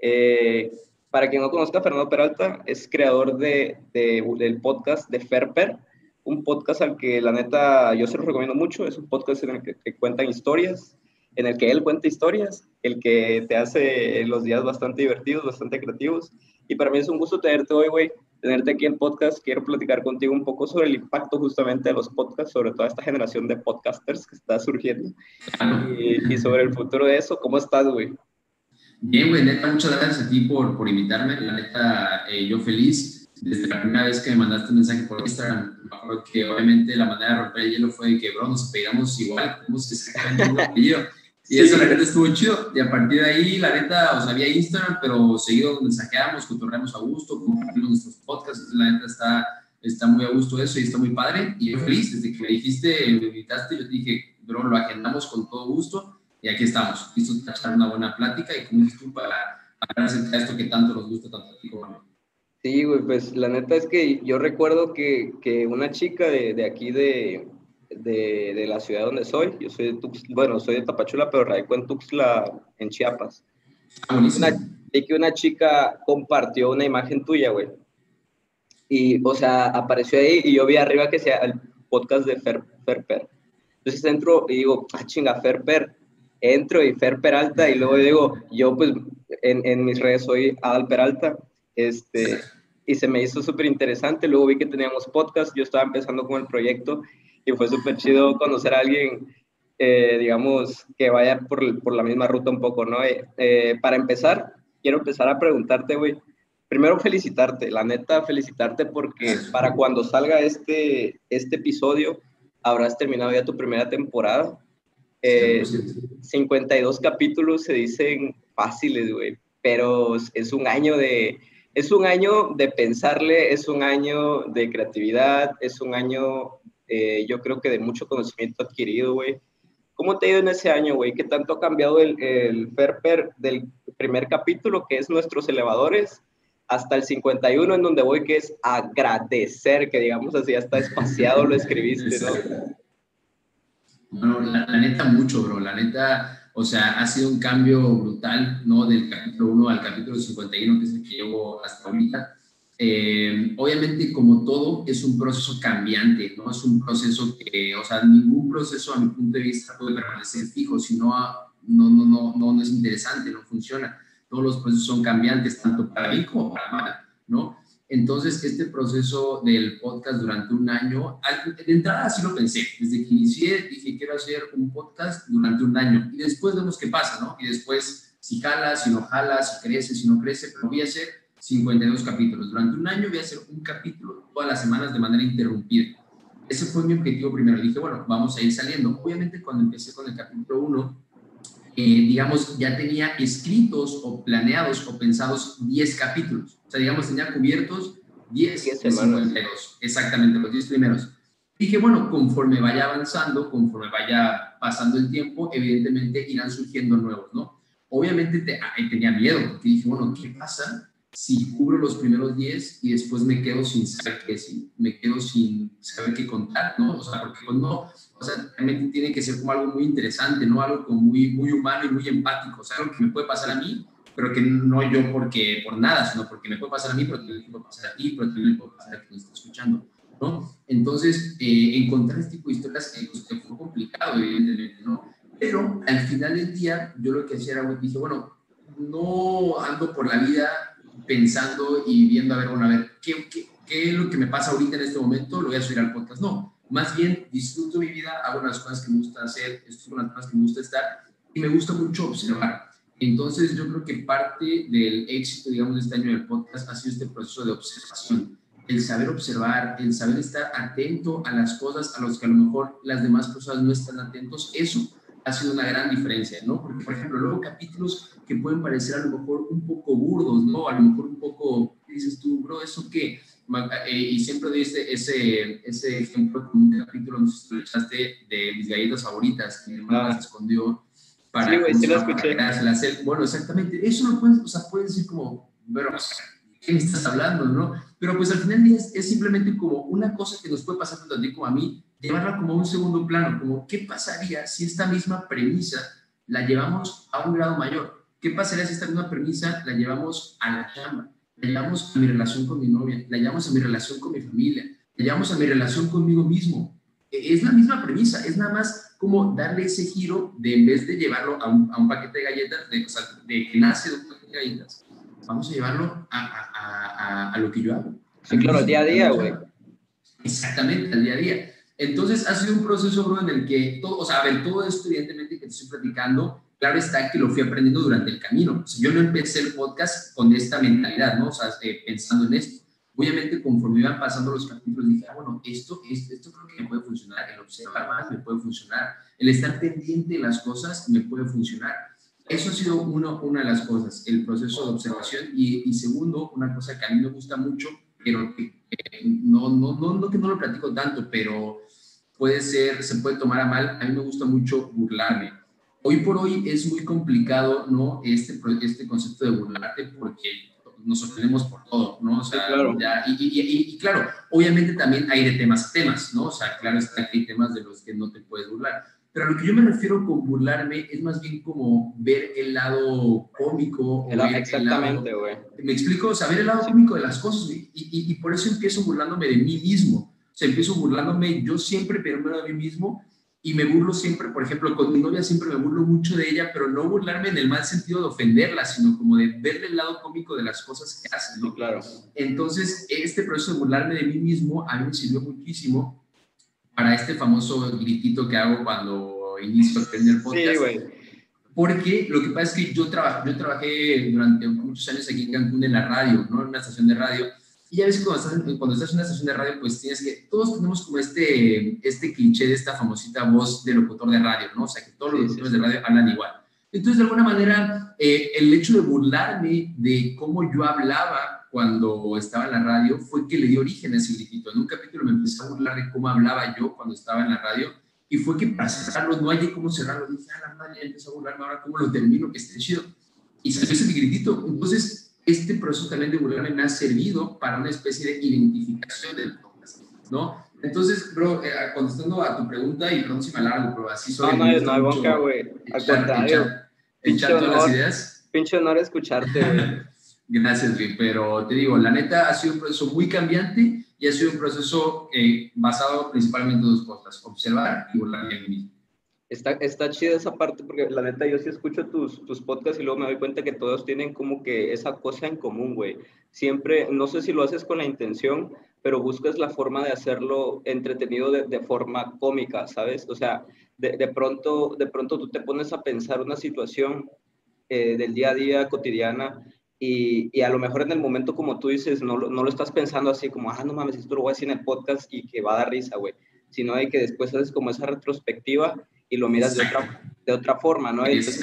Eh, para quien no conozca, Fernando Peralta es creador de, del podcast de Ferper, un podcast al que la neta yo se lo recomiendo mucho. Es un podcast en el que, que cuentan historias, en el que él cuenta historias, el que te hace los días bastante divertidos, bastante creativos. Y para mí es un gusto tenerte hoy, güey tenerte aquí en podcast. Quiero platicar contigo un poco sobre el impacto justamente de los podcasts, sobre toda esta generación de podcasters que está surgiendo y, sobre el futuro de eso. ¿Cómo estás, güey? Bien, güey, neta, muchas gracias a ti por, por invitarme. La neta, eh, yo feliz. Desde la primera vez que me mandaste un mensaje por Instagram, me acuerdo que obviamente la manera de romper el hielo fue que, bro, nos pegamos igual, tenemos que sacar el mismo apellido. Y eso la neta estuvo chido. Y a partir de ahí, la neta, o sea, había Instagram, pero seguido mensajeamos, cotorreamos a gusto, compartimos nuestros podcasts. La neta está, está muy a gusto eso y está muy padre. Y yo feliz, desde que me dijiste, me invitaste, yo te dije, bro, lo agendamos con todo gusto. Y aquí estamos, listos para echar una buena plática y como dices tú, para hablar de esto que tanto nos gusta, tanto a ti como a mí. Sí, güey, pues la neta es que yo recuerdo que, que una chica de, de aquí de, de, de, la ciudad donde soy. Yo soy de Tuxtla, bueno, soy de Tapachula, pero radico en Tuxtla, en Chiapas. Ah, una, que una chica compartió una imagen tuya, güey. Y, o sea, apareció ahí y yo vi arriba que sea el podcast de Fer, Ferper. Entonces entro y digo, ah, chinga, Ferper. Entro y Fer Peralta y luego digo, yo pues en, mis redes soy Adal Peralta. Este, y se me hizo súper interesante. Luego vi que teníamos podcast, yo estaba empezando con el proyecto y fue súper chido conocer a alguien, eh, digamos, que vaya por, por, la misma ruta un poco, ¿no? Eh, eh, para empezar, quiero empezar a preguntarte, güey, primero felicitarte, la neta, felicitarte porque para cuando salga este, este episodio, habrás terminado ya tu primera temporada. 52 capítulos se dicen fáciles, güey, pero es un año de, es un año de pensarle, es un año de creatividad, es un año eh, yo creo que de mucho conocimiento adquirido, güey. ¿Cómo te ha ido en ese año, güey? ¿Qué tanto ha cambiado el, el Ferper del primer capítulo, que es Nuestros Elevadores, hasta el 51, en donde voy, que es agradecer, que digamos así, hasta espaciado lo escribiste, ¿no? Bueno, la, neta mucho, bro. La neta, o sea, ha sido un cambio brutal, ¿no? Del capítulo 1 al capítulo 51, que es el que llevo hasta ahorita. Eh, obviamente, como todo, es un proceso cambiante, ¿no? Es un proceso que, o sea, ningún proceso a mi punto de vista puede permanecer fijo, si no, no, no, no, no es interesante, no funciona. Todos los procesos son cambiantes, tanto para bien como para mal, ¿no? Entonces, este proceso del podcast durante un año, de entrada así lo pensé. Desde que inicié, dije, quiero hacer un podcast durante un año. Y después vemos qué pasa, ¿no? Y después, si jala, si no jala, si crece, si no crece, pero voy a hacer 52 capítulos. Durante un año voy a hacer un capítulo todas las semanas de manera interrumpida. Ese fue mi objetivo primero. Dije, bueno, vamos a ir saliendo. Obviamente cuando empecé con el capítulo 1, eh, digamos, ya tenía escritos o planeados o pensados 10 capítulos. O sea, digamos, tenía cubiertos 10 10 52. Exactamente, los 10 primeros. Dije, bueno, conforme vaya avanzando, conforme vaya pasando el tiempo, evidentemente irán surgiendo nuevos, ¿no? Obviamente te, tenía miedo, porque dije, bueno, ¿qué pasa si cubro los primeros 10 y después me quedo sin saber qué, si me quedo sin saber qué contar, ¿no? O sea, porque pues no, o sea, realmente tiene que ser como algo muy interesante, ¿no? Algo como muy, muy humano y muy empático, o sea, algo que me puede pasar a mí, pero que no yo porque, por nada, sino porque me puede pasar a mí, pero también puede pasar a ti, pero también puede pasar a quien está escuchando, ¿no? Entonces, eh, encontrar este tipo de historias eh, pues, fue complicado, evidentemente, ¿no? Pero al final del día, yo lo que hacía era, dije, bueno, no ando por la vida pensando y viendo, a ver, bueno, a ver, ¿qué, qué, qué es lo que me pasa ahorita en este momento? Lo voy a subir al podcast. No, más bien disfruto mi vida, hago las cosas que me gusta hacer, estoy con las cosas que me gusta estar y me gusta mucho observar. Entonces, yo creo que parte del éxito, digamos, de este año del podcast ha sido este proceso de observación. El saber observar, el saber estar atento a las cosas a las que a lo mejor las demás personas no están atentos, eso ha sido una gran diferencia, ¿no? Porque, por ejemplo, luego capítulos que pueden parecer a lo mejor un poco burdos, ¿no? A lo mejor un poco, dices tú, bro, ¿eso qué? Eh, y siempre doy ese, ese ejemplo con un capítulo, no sé si lo echaste, de mis galletas favoritas, que mi hermana se escondió para... Sí, güey, lo escuché. Bueno, exactamente, eso lo puedes, o sea, puedes decir como, pero, ¿qué me estás hablando, no? Pero pues al final es, es simplemente como una cosa que nos puede pasar tanto a ti como a mí, llevarla como un segundo plano, como qué pasaría si esta misma premisa la llevamos a un grado mayor. ¿Qué pasaría si esta misma premisa la llevamos a la chamba? La llevamos a mi relación con mi novia, la llevamos a mi relación con mi familia, la llevamos a mi relación conmigo mismo. E, es la misma premisa, es nada más como darle ese giro de en vez de llevarlo a un, a un paquete de galletas, de, o sea, de que nace de un paquete de galletas, vamos a llevarlo a, a, a, lo que yo hago. Sí, claro, al día a día, güey. Exactamente, al día a día. Entonces, ha sido un proceso, bro, en el que todo, o sea, a ver, todo esto, evidentemente, que te estoy platicando, claro está que lo fui aprendiendo durante el camino. O sea, yo no empecé el podcast con esta mentalidad, ¿no? O sea, eh, pensando en esto. Obviamente, conforme iban pasando los capítulos, dije, ah, bueno, esto, esto, esto creo que me puede funcionar, el observar más me puede funcionar, el estar pendiente de las cosas me puede funcionar. Eso ha sido uno, una de las cosas, el proceso de observación. Y, y segundo, una cosa que a mí me gusta mucho, pero que no, no, no, no que no lo platico tanto, pero puede ser, se puede tomar a mal. A mí me gusta mucho burlarme. Hoy por hoy es muy complicado, ¿no? Este, este concepto de burlarte porque nos sorprendemos por todo, ¿no? O sea, claro. y, y, y, claro, obviamente también hay de temas a temas, ¿no? O sea, claro está que hay temas de los que no te puedes burlar. Pero a lo que yo me refiero con burlarme es más bien como ver el lado cómico. El, exactamente, güey. Me explico, o sea, ver el lado cómico de las cosas, y, y, por eso empiezo burlándome de mí mismo. Empiezo burlándome yo siempre, me de mí mismo, y me burlo siempre, por ejemplo, con mi novia siempre me burlo mucho de ella, pero no burlarme en el mal sentido de ofenderla, sino como de verle el lado cómico de las cosas que hace, ¿no? claro. Entonces, este proceso de burlarme de mí mismo a mí me sirvió muchísimo para este famoso gritito que hago cuando inicio a el podcast. Sí, güey. Porque lo que pasa es que yo, yo trabajé durante muchos años aquí en Cancún en la radio, ¿no? En una estación de radio. Y ya ves que cuando estás, cuando estás en una estación de radio, pues tienes que, todos tenemos como este, este cliché de esta famosita voz de locutor de radio, ¿no? O sea, que todos los locutores de radio hablan igual. Entonces, de alguna manera, eh, el hecho de burlarme de cómo yo hablaba cuando estaba en la radio fue que le dio origen a ese gritito. En un capítulo me empecé a burlar de cómo hablaba yo cuando estaba en la radio y fue que para cerrarlo no hay cómo cerrarlo. Dije, ah, la madre, empezó a burlarme, ahora cómo lo termino, que esté chido. Y salió ese gritito. Entonces, este proceso también de me ha servido para una especie de identificación del ¿no? Entonces, bro, eh, contestando a tu pregunta, y perdón si me alargo, pero así soy. No, no, no hay boca, güey. Al contrario. Echar todas las ideas. Pinche honor escucharte, güey. Gracias, Rick. Pero te digo, la neta ha sido un proceso muy cambiante y ha sido un proceso eh, basado principalmente en dos cosas, observar y a mí mismo. Está, está chida esa parte porque la neta yo sí escucho tus, tus podcasts y luego me doy cuenta que todos tienen como que esa cosa en común, güey. Siempre, no sé si lo haces con la intención, pero buscas la forma de hacerlo entretenido de, de forma cómica, ¿sabes? O sea, de, de, pronto, de pronto tú te pones a pensar una situación eh, del día a día cotidiana y, y, a lo mejor en el momento, como tú dices, no, no, lo estás pensando así como, ah, no mames, esto lo voy a decir en el podcast y que va a dar risa, güey. Sino hay que después haces como esa retrospectiva y lo miras de otra, de otra forma, ¿no? Entonces,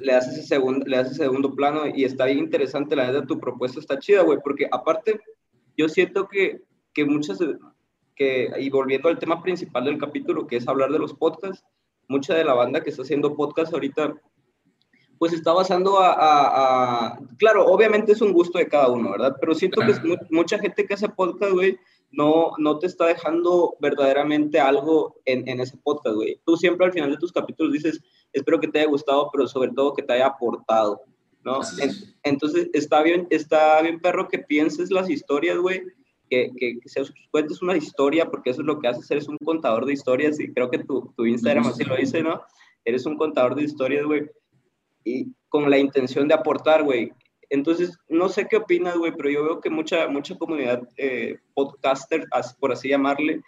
le das, ese segundo, le das ese segundo plano y está bien interesante, la verdad, tu propuesta está chida, güey, porque aparte, yo siento que, que muchas, que, y volviendo al tema principal del capítulo, que es hablar de los podcasts, mucha de la banda que está haciendo podcast ahorita pues está basando a, Claro, obviamente es un gusto de cada uno, ¿verdad? Pero siento que mucha gente que hace podcast, güey, no, no te está dejando verdaderamente algo en, en ese podcast, güey. Tú siempre al final de tus capítulos dices, espero que te haya gustado, pero sobre todo que te haya aportado, ¿no? entonces, está bien, está bien, perro, que pienses las historias, güey, que, que, que cuentes una historia, porque eso es lo que haces, eres un contador de historias, y creo que tu, tu Instagram así lo dice, ¿no? Eres un contador de historias, güey y con la intención de aportar, güey. Entonces, no sé qué opinas, güey, pero yo veo que mucha, mucha comunidad eh, podcaster, por así llamarle,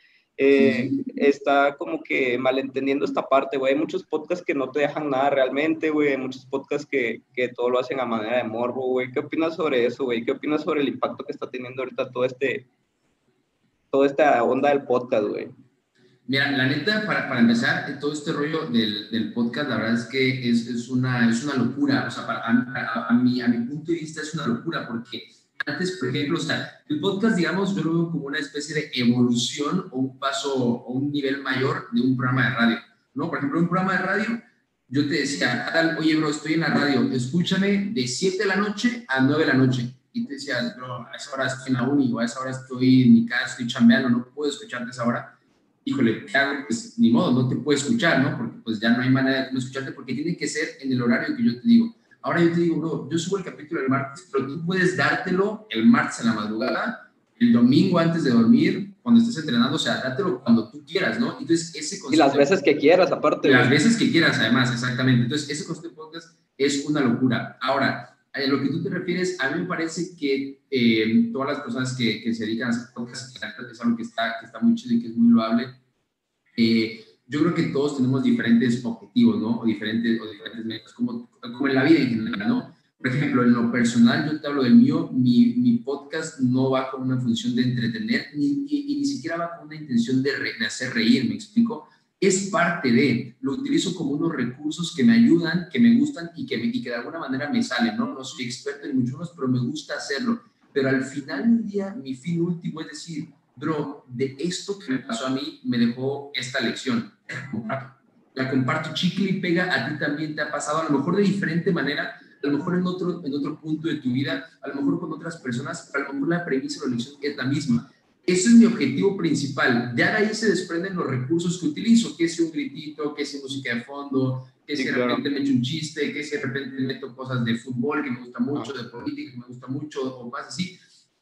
eh, está como que malentendiendo esta parte, güey. Hay muchos podcasts que no te dejan nada realmente, güey. Hay muchos podcasts que, que todo lo hacen a manera de morbo, güey. ¿Qué opinas sobre eso, güey? ¿Qué opinas sobre el impacto que está teniendo ahorita todo este, toda esta onda del podcast, güey? Mira, la neta, para, para empezar, todo este rollo del, del, podcast, la verdad es que es, es, una, es una locura. O sea, para, a, a, mi, a mi punto de vista es una locura porque antes, por ejemplo, o sea, el podcast, digamos, yo lo veo como una especie de evolución o un paso o un nivel mayor de un programa de radio. ¿no? Por ejemplo, un programa de radio, yo te decía, oye, bro, estoy en la radio, escúchame de 7 de la noche a 9 de la noche. Y te decía, bro, a esa hora estoy en la uni o a esa hora estoy en mi casa, estoy chambeando, no puedo escucharte a esa hora híjole, ¿qué hago? Pues ni modo, no te puedo escuchar, ¿no? Porque pues ya no hay manera de no escucharte porque tiene que ser en el horario que yo te digo. Ahora yo te digo, bro, yo subo el capítulo el martes, pero tú puedes dártelo el martes en la madrugada, el domingo antes de dormir, cuando estés entrenando, o sea, dátelo cuando tú quieras, ¿no? Entonces, ese concepto... Y las veces que quieras, aparte. Las veces que quieras, además, exactamente. Entonces, ese concepto de podcast es una locura. Ahora, a lo que tú te refieres, a mí me parece que eh, todas las personas que, que, se dedican a hacer podcast, es algo que está, que está muy chido y que es muy loable, eh, yo creo que todos tenemos diferentes objetivos, ¿no? O diferentes, o diferentes metas, como, como en la vida en general, ¿no? Por ejemplo, en lo personal, yo te hablo del mío, mi, mi podcast no va con una función de entretener, ni, y, ni siquiera va con una intención de, de hacer reír, ¿me explico? Es parte de, lo utilizo como unos recursos que me ayudan, que me gustan y que, y que de alguna manera me salen, ¿no? No soy experto en muchos, pero me gusta hacerlo. Pero al final del día, mi fin último es decir, bro, de esto que me pasó a mí, me dejó esta lección. La comparto chicle y pega, a ti también te ha pasado, a lo mejor de diferente manera, a lo mejor en otro, en otro punto de tu vida, a lo mejor con otras personas, pero a lo mejor la premisa o la lección es la misma. Ese es mi objetivo principal. Ya de ahí se desprenden los recursos que utilizo, que si un gritito, que si música de fondo, que si de repente me echo un chiste, que si de repente meto cosas de fútbol que me gusta mucho, de política que me gusta mucho, o más así.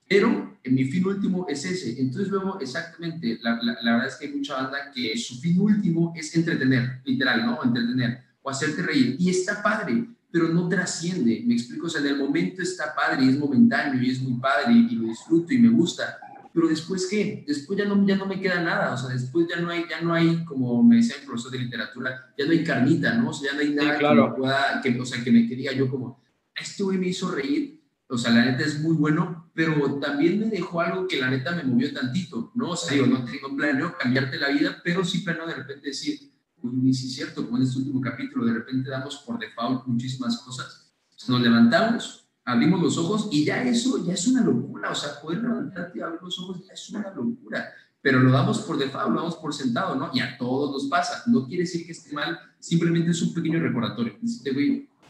Pero en mi fin último es ese. Entonces luego, exactamente, la, la, verdad es que hay mucha banda que su fin último es entretener, literal, ¿no? Entretener o hacerte reír. Y está padre, pero no trasciende. Me explico, o sea, en el momento está padre y es momentáneo y es muy padre y lo disfruto y me gusta. Pero después, ¿qué? Después ya no, ya no me queda nada. O sea, después ya no hay, ya no hay, como me decía el profesor de literatura, ya no hay carnita, ¿no? O sea, ya no hay nada que, me pueda, que, o sea, que me que diga yo como, este güey me hizo reír o sea, la neta es muy bueno, pero también me dejó algo que la neta me movió tantito, ¿no? O sea, digo, no tengo planeo cambiarte la vida, pero sí planeo de repente decir, uy, sí es cierto, como en este último capítulo, de repente damos por default muchísimas cosas. Nos levantamos, abrimos los ojos y ya eso ya es una locura, o sea, poder levantarte y abrir los ojos ya es una locura, pero lo damos por default, lo damos por sentado, ¿no? Y a todos nos pasa, no quiere decir que esté mal, simplemente es un pequeño recordatorio.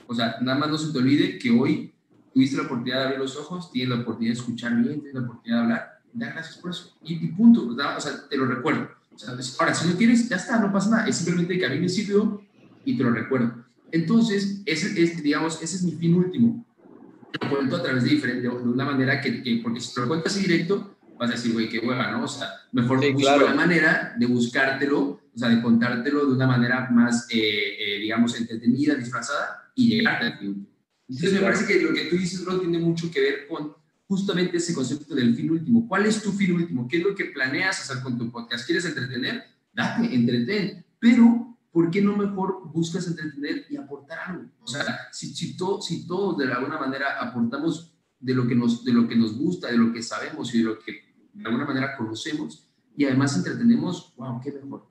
O sea, nada más no se te olvide que hoy tuviste la oportunidad de abrir los ojos, tienes la oportunidad de escuchar bien, tienes la oportunidad de hablar, da gracias por eso. Y, punto, o sea, te lo recuerdo. O sea, ahora, si no quieres, ya está, no pasa nada. Es simplemente que a mí me sirvió y te lo recuerdo. Entonces, ese es, digamos, ese es mi fin último. Lo cuento a través de diferente, de una manera que, que porque si te lo cuentas así directo, vas a decir, güey, qué hueva, ¿no? O sea, mejor sí, busco la manera de buscártelo, o sea, de contártelo de una manera más, eh, eh, digamos, entretenida, disfrazada y llegarte al fin. Entonces me parece que lo que tú dices, Rod, tiene mucho que ver con justamente ese concepto del fin último. ¿Cuál es tu fin último? ¿Qué es lo que planeas hacer con tu podcast? ¿Quieres entretener? Date, entretén. Pero, ¿por qué no mejor buscas entretener y aportar algo? O sea, si, si, si todos de alguna manera aportamos de lo, que nos, de lo que nos gusta, de lo que sabemos y de lo que de alguna manera conocemos y además entretenemos, wow, qué mejor.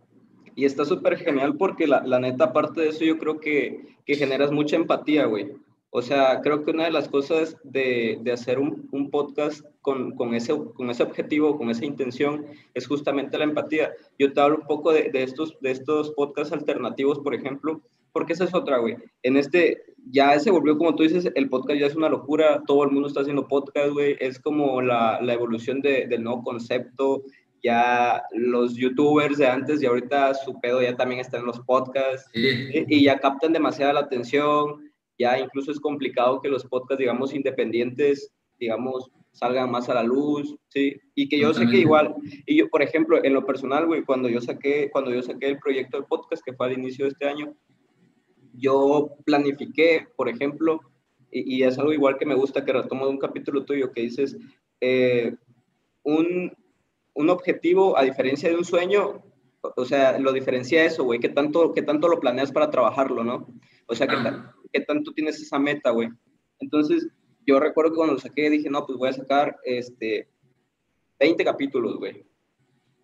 Y está súper genial porque la, la, neta, aparte de eso, yo creo que, que generas mucha empatía, güey. O sea, creo que una de las cosas de, de hacer un, un podcast con, con, ese, con ese objetivo, con esa intención, es justamente la empatía. Yo te hablo un poco de, de, estos, de estos podcasts alternativos, por ejemplo, porque esa es otra, güey. En este, ya se volvió, como tú dices, el podcast ya es una locura, todo el mundo está haciendo podcast, güey, es como la, la evolución de, del nuevo concepto, ya los youtubers de antes y ahorita su pedo ya también está en los podcasts. Y, y, ya captan demasiada la atención ya incluso es complicado que los podcasts, digamos, independientes, digamos, salgan más a la luz, ¿sí? Y que yo sé que igual, y yo, por ejemplo, en lo personal, güey, cuando yo saqué, cuando yo saqué el proyecto del podcast, que fue al inicio de este año, yo planifiqué, por ejemplo, y, es algo igual que me gusta que retomo de un capítulo tuyo que dices, eh, un, un objetivo, a diferencia de un sueño, o sea, lo diferencia eso, güey, que tanto, que tanto lo planeas para trabajarlo, ¿no? O sea, que, qué tanto tienes esa meta, güey. Entonces, yo recuerdo que cuando lo saqué dije, no, pues voy a sacar este, 20 capítulos, güey.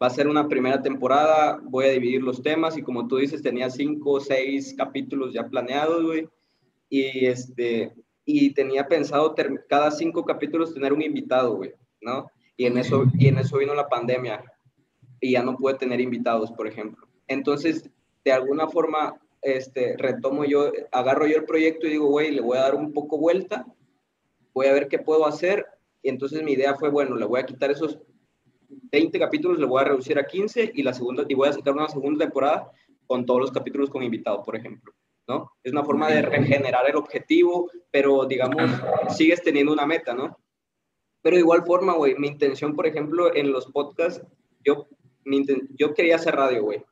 Va a ser una primera temporada, voy a dividir los temas y como tú dices, tenía 5 o 6 capítulos ya planeados, güey. Y, este, y tenía pensado cada 5 capítulos tener un invitado, güey, ¿no? Y en, eso, y en eso vino la pandemia y ya no pude tener invitados, por ejemplo. Entonces, de alguna forma, este, retomo yo, agarro yo el proyecto y digo, güey, le voy a dar un poco vuelta, voy a ver qué puedo hacer. Y entonces mi idea fue, bueno, le voy a quitar esos 20 capítulos, le voy a reducir a 15 y, la segunda, y voy a sacar una segunda temporada con todos los capítulos con invitados, por ejemplo. ¿no? Es una forma de regenerar el objetivo, pero digamos, sigues teniendo una meta, ¿no? Pero de igual forma, güey, mi intención, por ejemplo, en los podcasts, yo, yo quería hacer radio, güey.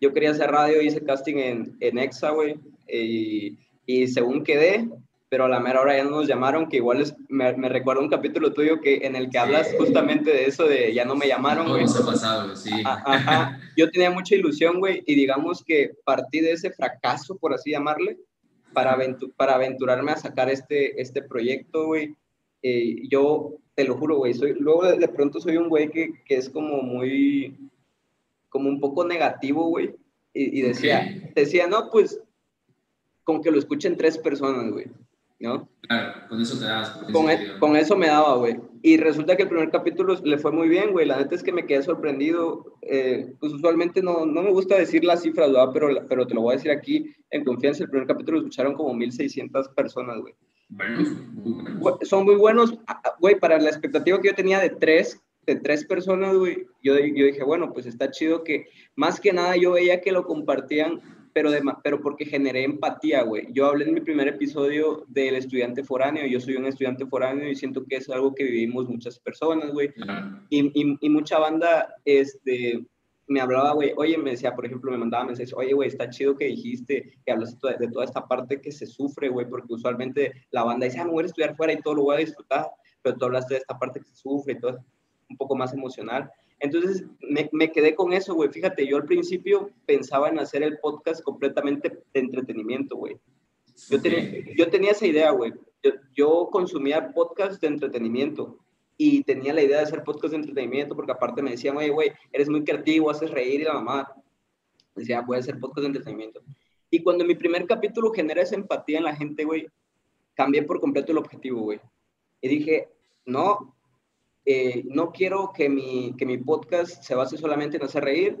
Yo quería hacer radio, hice casting en, en EXA, güey, y, y según quedé, pero a la mera hora ya no nos llamaron, que igual es, me, me recuerda un capítulo tuyo que, en el que hablas justamente de eso, de ya no me llamaron, güey. ha pasado, sí. Ajá, Yo tenía mucha ilusión, güey, y digamos que partí de ese fracaso, por así llamarle, para, para aventurarme a sacar este, este proyecto, güey. Eh, yo, te lo juro, güey, soy, luego de, pronto soy un güey que, que, es como muy, como un poco negativo, güey, y, decía, decía, no, pues, con que lo escuchen tres personas, güey ¿no? Claro, con eso te dabas. Con, e, con, eso me daba, güey. Y resulta que el primer capítulo le fue muy bien, güey. La neta es que me quedé sorprendido. Eh, pues usualmente no, no, me gusta decir las cifras, ¿verdad? Pero, pero te lo voy a decir aquí en confianza. El primer capítulo lo escucharon como 1.600 personas, güey. Bueno, Son muy buenos, ah, güey, para la expectativa que yo tenía de tres, de tres personas, güey. Yo, yo dije, bueno, pues está chido que más que nada yo veía que lo compartían pero, de, pero porque generé empatía, güey. Yo hablé en mi primer episodio del estudiante foráneo, yo soy un estudiante foráneo y siento que es algo que vivimos muchas personas, güey. Y, y, mucha banda, este, me hablaba, güey, oye, me decía, por ejemplo, me mandaba mensajes, oye, güey, está chido que dijiste, que hablaste de toda esta parte que se sufre, güey, porque usualmente la banda dice, ah, me voy a estudiar fuera y todo lo voy a disfrutar, pero tú hablaste de esta parte que se sufre y todo, un poco más emocional. Entonces me, me quedé con eso, güey. Fíjate, yo al principio pensaba en hacer el podcast completamente de entretenimiento, güey. Yo, tenía, yo tenía esa idea, güey. Yo, yo, consumía podcast de entretenimiento y tenía la idea de hacer podcast de entretenimiento porque aparte me decían, oye, güey, eres muy creativo, haces reír y la mamá. Decía, voy a hacer podcast de entretenimiento. Y cuando mi primer capítulo genera esa empatía en la gente, güey, cambié por completo el objetivo, güey. Y dije, no, eh, no quiero que mi, que mi podcast se base solamente en hacer reír,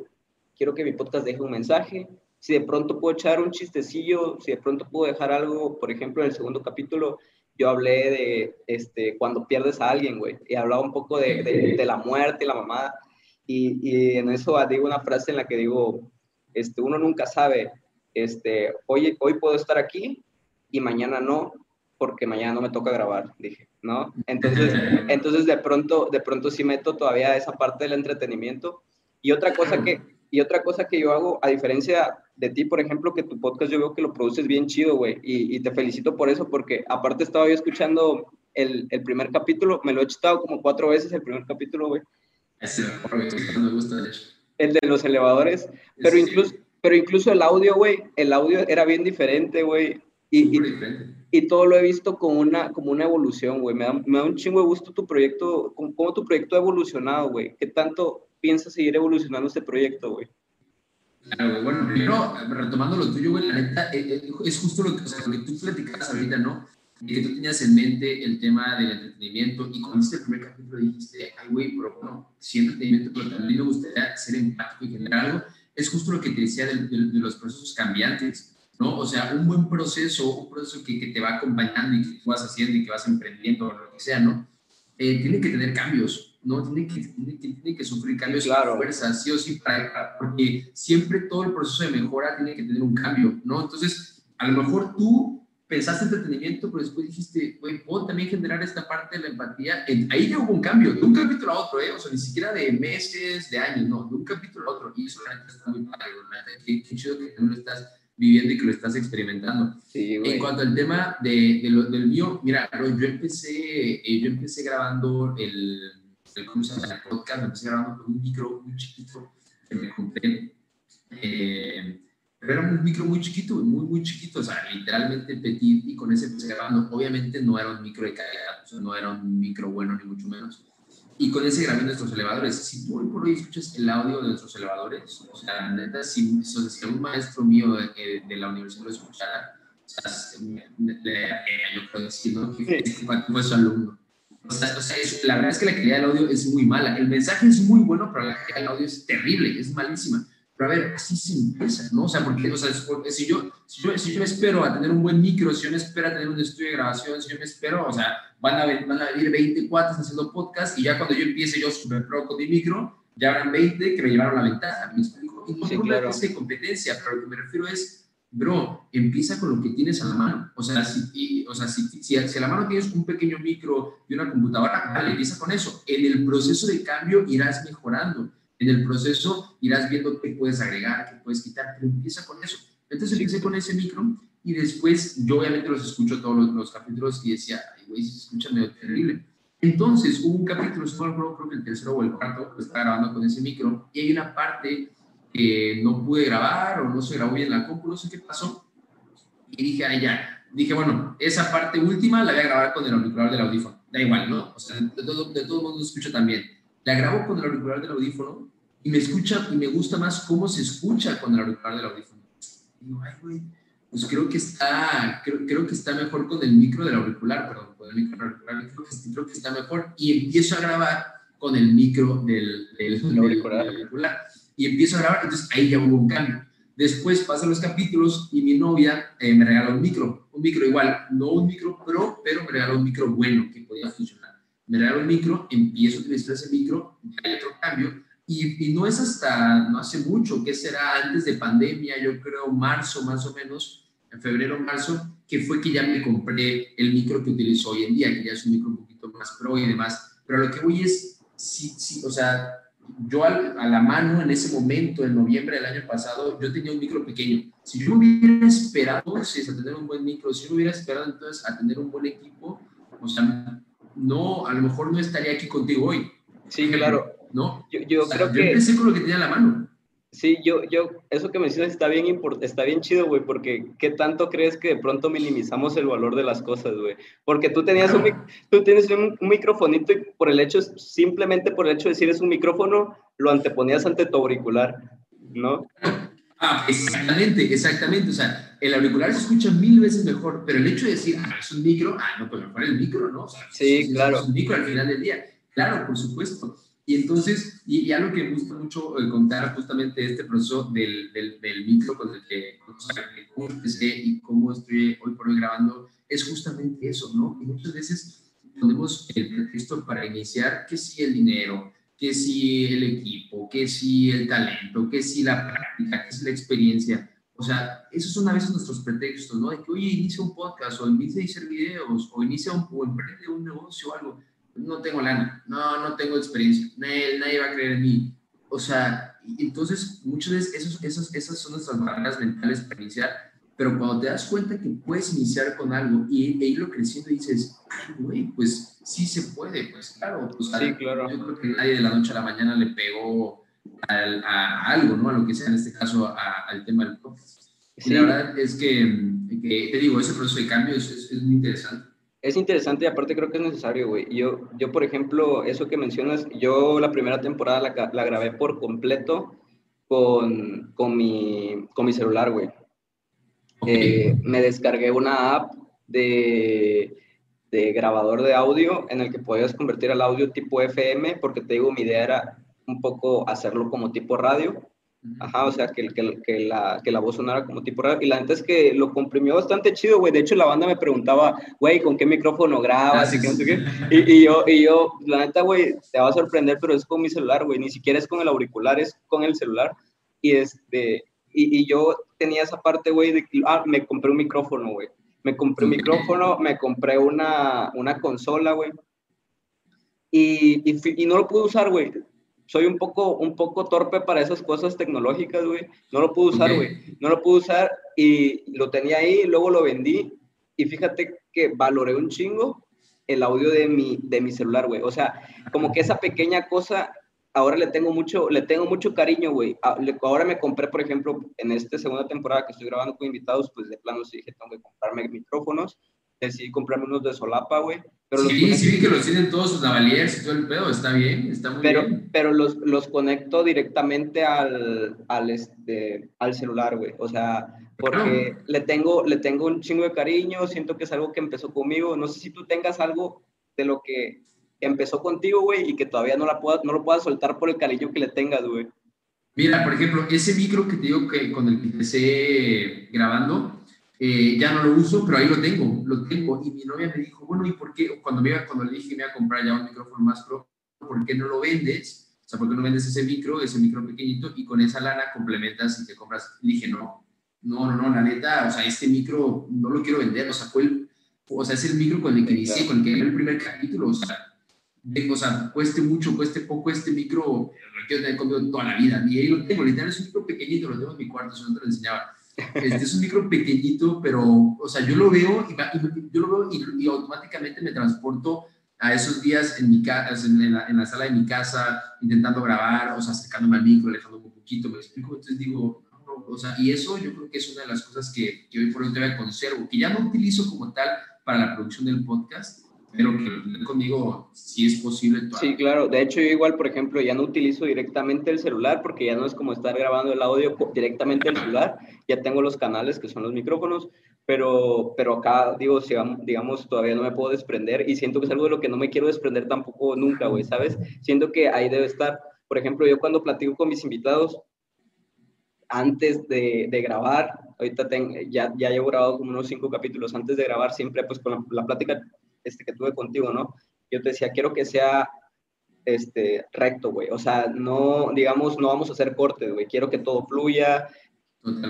quiero que mi podcast deje un mensaje. Si de pronto puedo echar un chistecillo, si de pronto puedo dejar algo, por ejemplo, en el segundo capítulo, yo hablé de este, cuando pierdes a alguien, güey, y hablaba un poco de, la muerte y la mamada. Y, y, en eso digo una frase en la que digo, este, uno nunca sabe, este, hoy, hoy puedo estar aquí y mañana no, porque mañana no me toca grabar, dije, ¿no? Entonces, entonces de pronto, de pronto sí meto todavía esa parte del entretenimiento. Y otra cosa que, y otra cosa que yo hago, a diferencia de ti, por ejemplo, que tu podcast yo veo que lo produces bien chido, güey, y, y, te felicito por eso, porque aparte estaba yo escuchando el, el primer capítulo, me lo he echado como cuatro veces el primer capítulo, güey. Ese me gusta, de hecho. El de los elevadores, pero incluso, pero incluso el audio, güey, el audio era bien diferente, güey. Y, y, todo lo he visto como una, como una evolución, güey. Me da, me da un chingo de gusto tu proyecto, cómo, tu proyecto ha evolucionado, güey. ¿Qué tanto piensas seguir evolucionando este proyecto, güey? Claro, güey. Bueno, primero, retomando lo tuyo, güey, la neta, eh, eh, es justo lo que, o sea, lo que tú platicabas ahorita, ¿no? Y que tú tenías en mente el tema del entretenimiento y cuando hiciste el primer capítulo dijiste, ay, güey, pero bueno, sí entretenimiento, pero también me gustaría ser empático y generar algo. Es justo lo que te decía de, de, de los procesos cambiantes ¿no? O sea, un buen proceso, un proceso que, que, te va acompañando y que tú vas haciendo y que vas emprendiendo o lo que sea, ¿no? Eh, tiene que tener cambios, ¿no? Tiene que, tiene que, tiene que sufrir cambios claro. fuerza, sí o sí, para, porque siempre todo el proceso de mejora tiene que tener un cambio, ¿no? Entonces, a lo mejor tú pensaste entretenimiento, pero después dijiste, güey, puedo también generar esta parte de la empatía. Ahí ya hubo un cambio, de un capítulo a otro, ¿eh? O sea, ni siquiera de meses, de años, no, de un capítulo a otro. Y eso realmente está muy padre, Qué, qué chido que tú lo estás viviendo y que lo estás experimentando. en cuanto al tema de, de lo, del mío, mira, yo empecé, eh, yo empecé grabando el, el, podcast, empecé grabando con un micro muy chiquito que me compré. Eh, pero era un micro muy chiquito, muy, muy chiquito, o sea, literalmente petit, y con ese empecé grabando. Obviamente no era un micro de calidad, o sea, no era un micro bueno, ni mucho menos y con ese grabé nuestros elevadores. Si tú hoy por hoy escuchas el audio de nuestros elevadores, o sea, neta, si, si un maestro mío de, de, la universidad lo escuchara, o sea, yo puedo decir, ¿no? Que fue su alumno. O sea, o sea la verdad es que la calidad del audio es muy mala. El mensaje es muy bueno, pero la calidad del audio es terrible, es malísima. Pero a ver, así se empieza, ¿no? O sea, porque, o sea, si yo, si yo, si yo me espero a tener un buen micro, si yo me espero a tener un estudio de grabación, si yo me espero, o sea, van a, van a venir 20 cuates haciendo podcast y ya cuando yo empiece yo super pro con mi micro, ya habrán 20 que me llevaron la ventaja. ¿Me explico? Y no sí, claro. de competencia, pero lo que me refiero es, bro, empieza con lo que tienes a la mano. O sea, si, o sea, si, si, a la mano tienes un pequeño micro y una computadora, vale, empieza con eso. En el proceso de cambio irás mejorando. En el proceso irás viendo qué puedes agregar, qué puedes quitar, pero empieza con eso. Entonces empecé con ese micro y después yo obviamente los escucho todos los, capítulos y decía, ay, güey, se escucha medio terrible. Entonces hubo un capítulo, no creo que el tercero o el cuarto, lo estaba grabando con ese micro y hay una parte que no pude grabar o no se grabó bien la compu, no sé qué pasó. Y dije, ay, ya. Dije, bueno, esa parte última la voy a grabar con el auricular del audífono. Da igual, ¿no? O sea, de todo, de todo mundo escucha también. La grabo con el auricular del audífono y me escucha y me gusta más cómo se escucha con el auricular del audífono. digo, ay, güey, pues creo que está, creo, creo, que está mejor con el micro del auricular, perdón, con el micro del auricular, creo que, creo que está mejor. Y empiezo a grabar con el micro del, del, del auricular. auricular y empiezo a grabar, entonces ahí ya hubo un cambio. Después pasan los capítulos y mi novia eh, me regaló un micro, un micro igual, no un micro pro, pero me regaló un micro bueno que podía funcionar. Me regaló un micro, empiezo a utilizar ese micro, hay otro cambio, y, y, no es hasta, no hace mucho, que será antes de pandemia, yo creo marzo más o menos, en febrero, marzo, que fue que ya me compré el micro que utilizo hoy en día, que ya es un micro un poquito más pro y demás. Pero lo que voy es, sí, sí, o sea, yo a la mano en ese momento, en noviembre del año pasado, yo tenía un micro pequeño. Si yo hubiera esperado entonces a tener un buen micro, si yo hubiera esperado entonces a tener un buen equipo, o sea, no, a lo mejor no estaría aquí contigo hoy. Sí, claro. ¿No? Yo, yo creo que... Yo empecé con lo que tenía a la mano. Sí, yo, yo, eso que mencionas está bien, está bien chido, güey, porque ¿qué tanto crees que de pronto minimizamos el valor de las cosas, güey? Porque tú tenías un, tú tienes un, microfonito y por el hecho, simplemente por el hecho de decir es un micrófono, lo anteponías ante tu auricular, ¿no? Ah, exactamente, exactamente. O sea, el auricular se escucha mil veces mejor, pero el hecho de decir, ah, es un micro, ah, no, pues mejor el micro, ¿no? O sea, sí, claro. Es un micro al final del día. Claro, por supuesto. Y entonces, y, algo que me gusta mucho eh, contar justamente este proceso del, del, del micro con el que, cómo empecé y cómo estoy hoy por hoy grabando, es justamente eso, ¿no? Y muchas veces ponemos el pretexto para iniciar que si el dinero, que si el equipo, que si el talento, que si la práctica, que si la experiencia. O sea, esos son a veces nuestros pretextos, ¿no? De que, oye, inicia un podcast, o inicia a hacer videos, o inicia un, o emprende un negocio o algo no tengo lana, no, no tengo experiencia, nadie, nadie va a creer en mí. O sea, entonces muchas veces esos, esos, esas son nuestras barreras mentales para iniciar, pero cuando te das cuenta que puedes iniciar con algo y, e irlo creciendo dices, ay, güey, pues sí se puede, pues claro, pues, sí, claro. yo creo que nadie de la noche a la mañana le pegó a, algo, ¿no? A lo que sea, en este caso al tema del podcast. Y la verdad es que, te digo, ese proceso de cambio es, es muy interesante es interesante y aparte creo que es necesario, güey. Yo, yo, por ejemplo, eso que mencionas, yo la primera temporada la, la grabé por completo con, con, mi, con mi celular, güey. Eh, me descargué una app de, de grabador de audio en el que podías convertir el audio tipo FM, porque te digo, mi idea era un poco hacerlo como tipo radio. Ajá, o sea, que, que, que, la, que la voz sonara como tipo radio. Y la neta es que lo comprimió bastante chido, güey. De hecho, la banda me preguntaba, güey, ¿con qué micrófono grabas? y, qué, y, y, yo, y yo, la neta, güey, te va a sorprender, pero es con mi celular, güey. Ni siquiera es con el auricular, es con el celular. Y, este, y, y yo tenía esa parte, güey, de que, ah, me compré un micrófono, güey. Me compré un micrófono, me compré una, una consola, güey. Y, y, y no lo pude usar, güey soy un poco, un poco torpe para esas cosas tecnológicas, güey. No lo pude usar, güey. No lo pude usar y lo tenía ahí, luego lo vendí y fíjate que valoré un chingo el audio de mi, de mi celular, güey. O sea, como que esa pequeña cosa, ahora le tengo mucho, le tengo mucho cariño, güey. Ah, ahora me compré, por ejemplo, en esta segunda temporada que estoy grabando con invitados, pues de plano sí dije, tengo que comprarme micrófonos. Decidí comprarme unos de solapa, güey pero sí, sí vi que los tienen todos sus lavaliers y todo el pedo, está bien, está muy pero, bien. Pero los, los conecto directamente al, al, este, al celular, güey. O sea, porque le, tengo, le tengo un chingo de cariño, siento que es algo que empezó conmigo. No sé si tú tengas algo de lo que empezó contigo, güey, y que todavía no, la pueda, no lo puedas soltar por el cariño que le tengas, güey. Mira, por ejemplo, ese micro que te digo que con el que empecé grabando, eh, ya no lo uso, pero ahí lo tengo, lo tengo. Y mi novia me dijo, bueno, ¿y por qué? Cuando, me iba, cuando le dije que me iba a comprar ya un micrófono más pro, ¿por qué no lo vendes? O sea, ¿por qué no vendes ese micro, ese micro pequeñito y con esa lana complementas y te compras? Le dije, no, no, no, no, la neta, o sea, este micro no lo quiero vender, o sea, fue el, o sea, es el micro con el que inicié, con el que vi el primer capítulo, o sea, de, o sea, cueste mucho, cueste poco, este micro lo quiero tener conmigo toda la vida. Y ahí lo tengo, literal, es un micro pequeñito, lo tengo en mi cuarto, eso no te lo enseñaba. Este es un micro pequeñito, pero, o sea, yo lo veo y, yo lo veo y, y, automáticamente me transporto a esos días en, mi casa, en, la, en la sala de mi casa, intentando grabar, o sea, acercándome al micro, alejándome un poquito, me explico, entonces digo, o sea, y eso yo creo que es una de las cosas que, que hoy por hoy todavía conservo, que ya no utilizo como tal para la producción del podcast, pero que conmigo si es posible. Sí, claro. De hecho, yo igual, por ejemplo, ya no utilizo directamente el celular porque ya no es como estar grabando el audio directamente del celular. Ya tengo los canales que son los micrófonos, pero, pero acá, digo, digamos, todavía no me puedo desprender y siento que es algo de lo que no me quiero desprender tampoco nunca, güey, ¿sabes? Siento que ahí debe estar. Por ejemplo, yo cuando platico con mis invitados, antes de, de grabar, ahorita ya, ya llevo grabado como unos cinco capítulos, antes de grabar siempre pues con la, plática este, que tuve contigo, ¿no? Yo te decía, quiero que sea este, recto, güey, o sea, no, digamos, no vamos a hacer cortes, güey, quiero que todo fluya,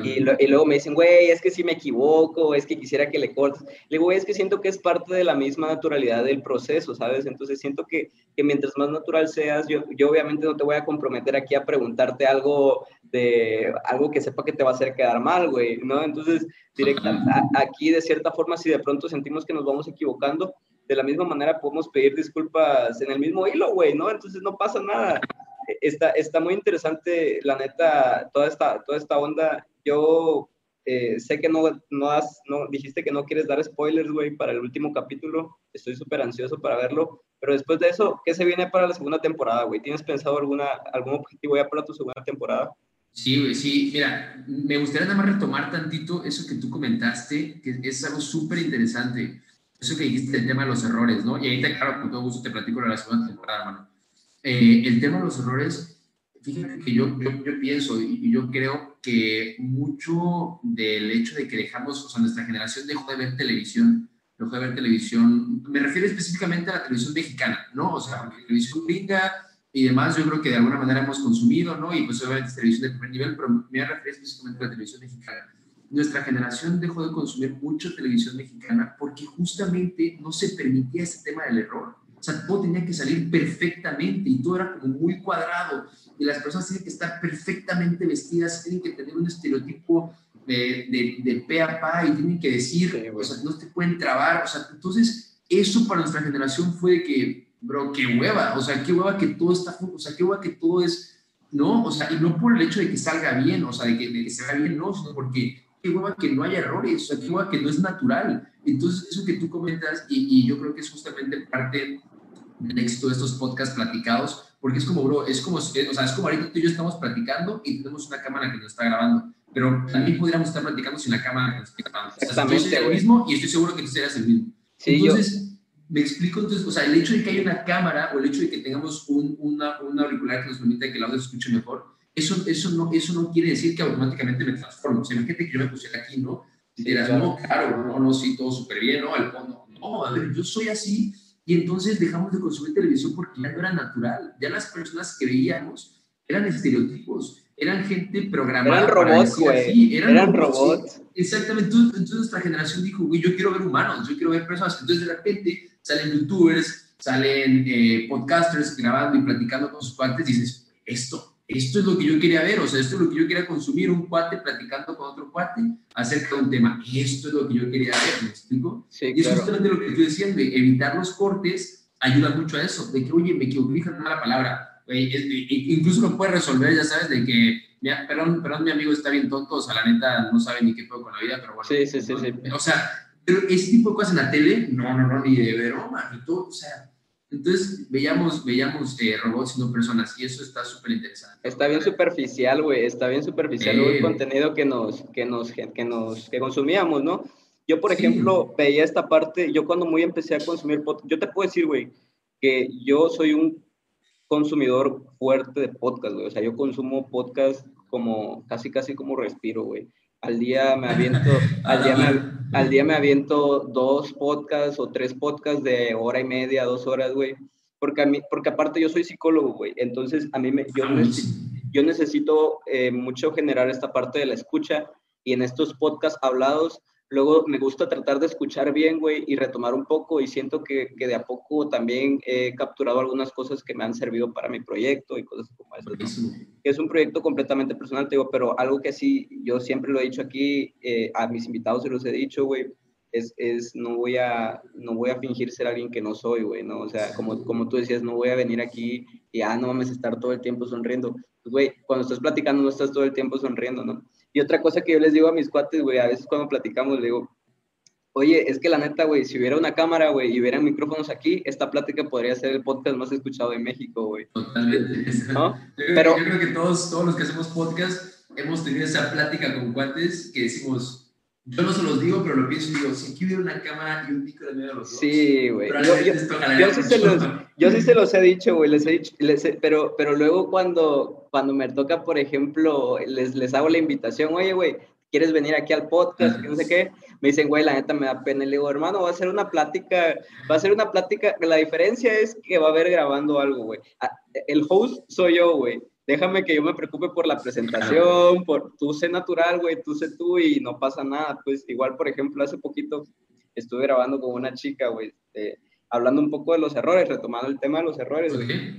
y, luego me dicen, güey, es que si me equivoco, es que quisiera que le cortes. Le digo, güey, es que siento que es parte de la misma naturalidad del proceso, ¿sabes? Entonces siento que, que mientras más natural seas, yo, yo obviamente no te voy a comprometer aquí a preguntarte algo de algo que sepa que te va a hacer quedar mal, güey, ¿no? Entonces, directa, aquí de cierta forma, si de pronto sentimos que nos vamos equivocando, de la misma manera podemos pedir disculpas en el mismo hilo, güey, ¿no? Entonces no pasa nada está, está muy interesante, la neta, toda esta, toda esta onda. Yo eh, sé que no, no, has, no dijiste que no quieres dar spoilers, güey, para el último capítulo. Estoy súper ansioso para verlo. Pero después de eso, ¿qué se viene para la segunda temporada, güey? ¿Tienes pensado alguna, algún objetivo ya para tu segunda temporada? Sí, güey, sí. Mira, me gustaría nada más retomar tantito eso que tú comentaste, que es algo súper interesante. Eso que dijiste del tema de los errores, ¿no? Y ahorita, claro, con todo gusto te platico de la segunda temporada, hermano. Eh, el tema de los errores, fíjate que yo, pienso y, yo creo que mucho del hecho de que dejamos, o sea, nuestra generación dejó de ver televisión, dejó de ver televisión, me refiero específicamente a la televisión mexicana, ¿no? O sea, porque televisión gringa y demás, yo creo que de alguna manera hemos consumido, ¿no? Y pues obviamente es televisión de primer nivel, pero me refiero específicamente a la televisión mexicana. Nuestra generación dejó de consumir mucho televisión mexicana porque justamente no se permitía ese tema del error sea, todo tenía que salir perfectamente y todo era como muy cuadrado. Y las personas tienen que estar perfectamente vestidas, tienen que tener un estereotipo de, de, de pe a pa y tienen que decir, o sea, no te pueden trabar. O sea, entonces, eso para nuestra generación fue de que, bro, qué hueva, o sea, qué hueva que todo está, o sea, qué hueva que todo es, ¿no? O sea, y no por el hecho de que salga bien, o sea, de que, de que vea bien, no, sino porque qué hueva que no haya errores, o sea, qué hueva que no es natural. Entonces, eso que tú comentas, y, y yo creo que es justamente parte el éxito de estos podcasts platicados, porque es como, bro, es como, o sea, es como ahorita tú y yo estamos platicando y tenemos una cámara que nos está grabando, pero también podríamos estar platicando sin la cámara que nos está grabando. Exactamente. O sea, el mismo y estoy seguro que tú serías el mismo. Sí, entonces, me explico, entonces, o sea, el hecho de que haya una cámara o el hecho de que tengamos un, una, una auricular que nos permita que el audio se escuche mejor, eso, eso, no, eso no quiere decir que automáticamente me transformo. O sea, imagínate que yo me pusiera aquí, ¿no? Y dirás, no, claro, no, no, sí, todo súper bien, ¿no? Al fondo. No, a ver, yo soy así y entonces dejamos de consumir televisión porque ya no era natural. Ya las personas que veíamos eran estereotipos, eran gente programada. Eran robots, güey. Eran, robots. Exactamente. Entonces, nuestra generación dijo, güey, yo quiero ver humanos, yo quiero ver personas. Entonces de repente salen youtubers, salen eh, podcasters grabando y platicando con sus cuates y dices, esto, esto es lo que yo quería ver, o sea, esto es lo que yo quería consumir, un cuate platicando con otro cuate acerca de un tema. Esto es lo que yo quería ver, ¿me explico? Sí, y eso es justamente lo que decías, de evitar los cortes ayuda mucho a eso, de que, oye, me equivoqué una mala palabra. incluso lo puedes resolver, ya sabes, de que, mira, perdón, perdón, mi amigo está bien tonto, o sea, la neta no sabe ni qué puedo con la vida, pero bueno. Sí, sí, sí, sí. O sea, pero ese tipo de cosas en la tele, no, no, no, ni de broma, ni todo, o sea, entonces veíamos, veíamos eh, robots y no personas y eso está súper interesante. Está bien superficial, güey, está bien superficial el contenido que nos, que, nos, que, nos, que consumíamos, ¿no? Yo, por ejemplo, veía esta parte, yo cuando muy empecé a consumir podcast, yo te puedo decir, güey, que yo soy un consumidor fuerte de podcast, güey, o sea, yo consumo podcast como, casi, casi como respiro, güey. Al día me aviento, al día me, al día me aviento dos podcasts o tres podcasts de hora y media, dos horas, güey. Porque, a mí, porque aparte yo soy psicólogo, güey. Entonces, a mí me, yo, necesito, yo necesito eh, mucho generar esta parte de la escucha y en estos podcasts hablados, luego me gusta tratar de escuchar bien, güey, y retomar un poco y siento que, que, de a poco también he capturado algunas cosas que me han servido para mi proyecto y cosas como eso. Que es un proyecto completamente personal, te digo, pero algo que sí, yo siempre lo he dicho aquí, eh, a mis invitados se los he dicho, güey, es, es, no, voy a, no voy a fingir ser alguien que no soy, güey, ¿no? O sea, como, como tú decías, no voy a venir aquí y, ah, no mames, estar todo el tiempo sonriendo. Pues, güey, cuando estás platicando no estás todo el tiempo sonriendo, ¿no? Y otra cosa que yo les digo a mis cuates, güey, a veces cuando platicamos, le digo, oye, es que la neta, güey, si hubiera una cámara, güey, y hubiera micrófonos aquí, esta plática podría ser el podcast más escuchado de México, güey. Totalmente. ¿No? Yo, Pero, yo creo que todos, todos los que hacemos podcast hemos tenido esa plática con cuates que decimos, yo no se los digo, pero lo pienso y digo, si aquí hubiera una cámara y un micro de medio de los dos. Sí, güey. Yo, yo, sí se los, yo sí se los he dicho, güey, les he dicho, pero, pero luego cuando, cuando me toca, por ejemplo, les, les hago la invitación, oye, güey, ¿quieres venir aquí al podcast? No sé qué. Me dicen, güey, la neta me da pena. Y le digo, hermano, va a ser una plática, va a ser una plática, la diferencia es que va a haber grabando algo, güey. Ah, el host soy yo, güey déjame que yo me preocupe por la presentación, por tú sé natural, güey, tú sé tú y no pasa nada. Pues igual, por ejemplo, hace poquito estuve grabando con una chica, güey, este, hablando un poco de los errores, retomando el tema de los errores.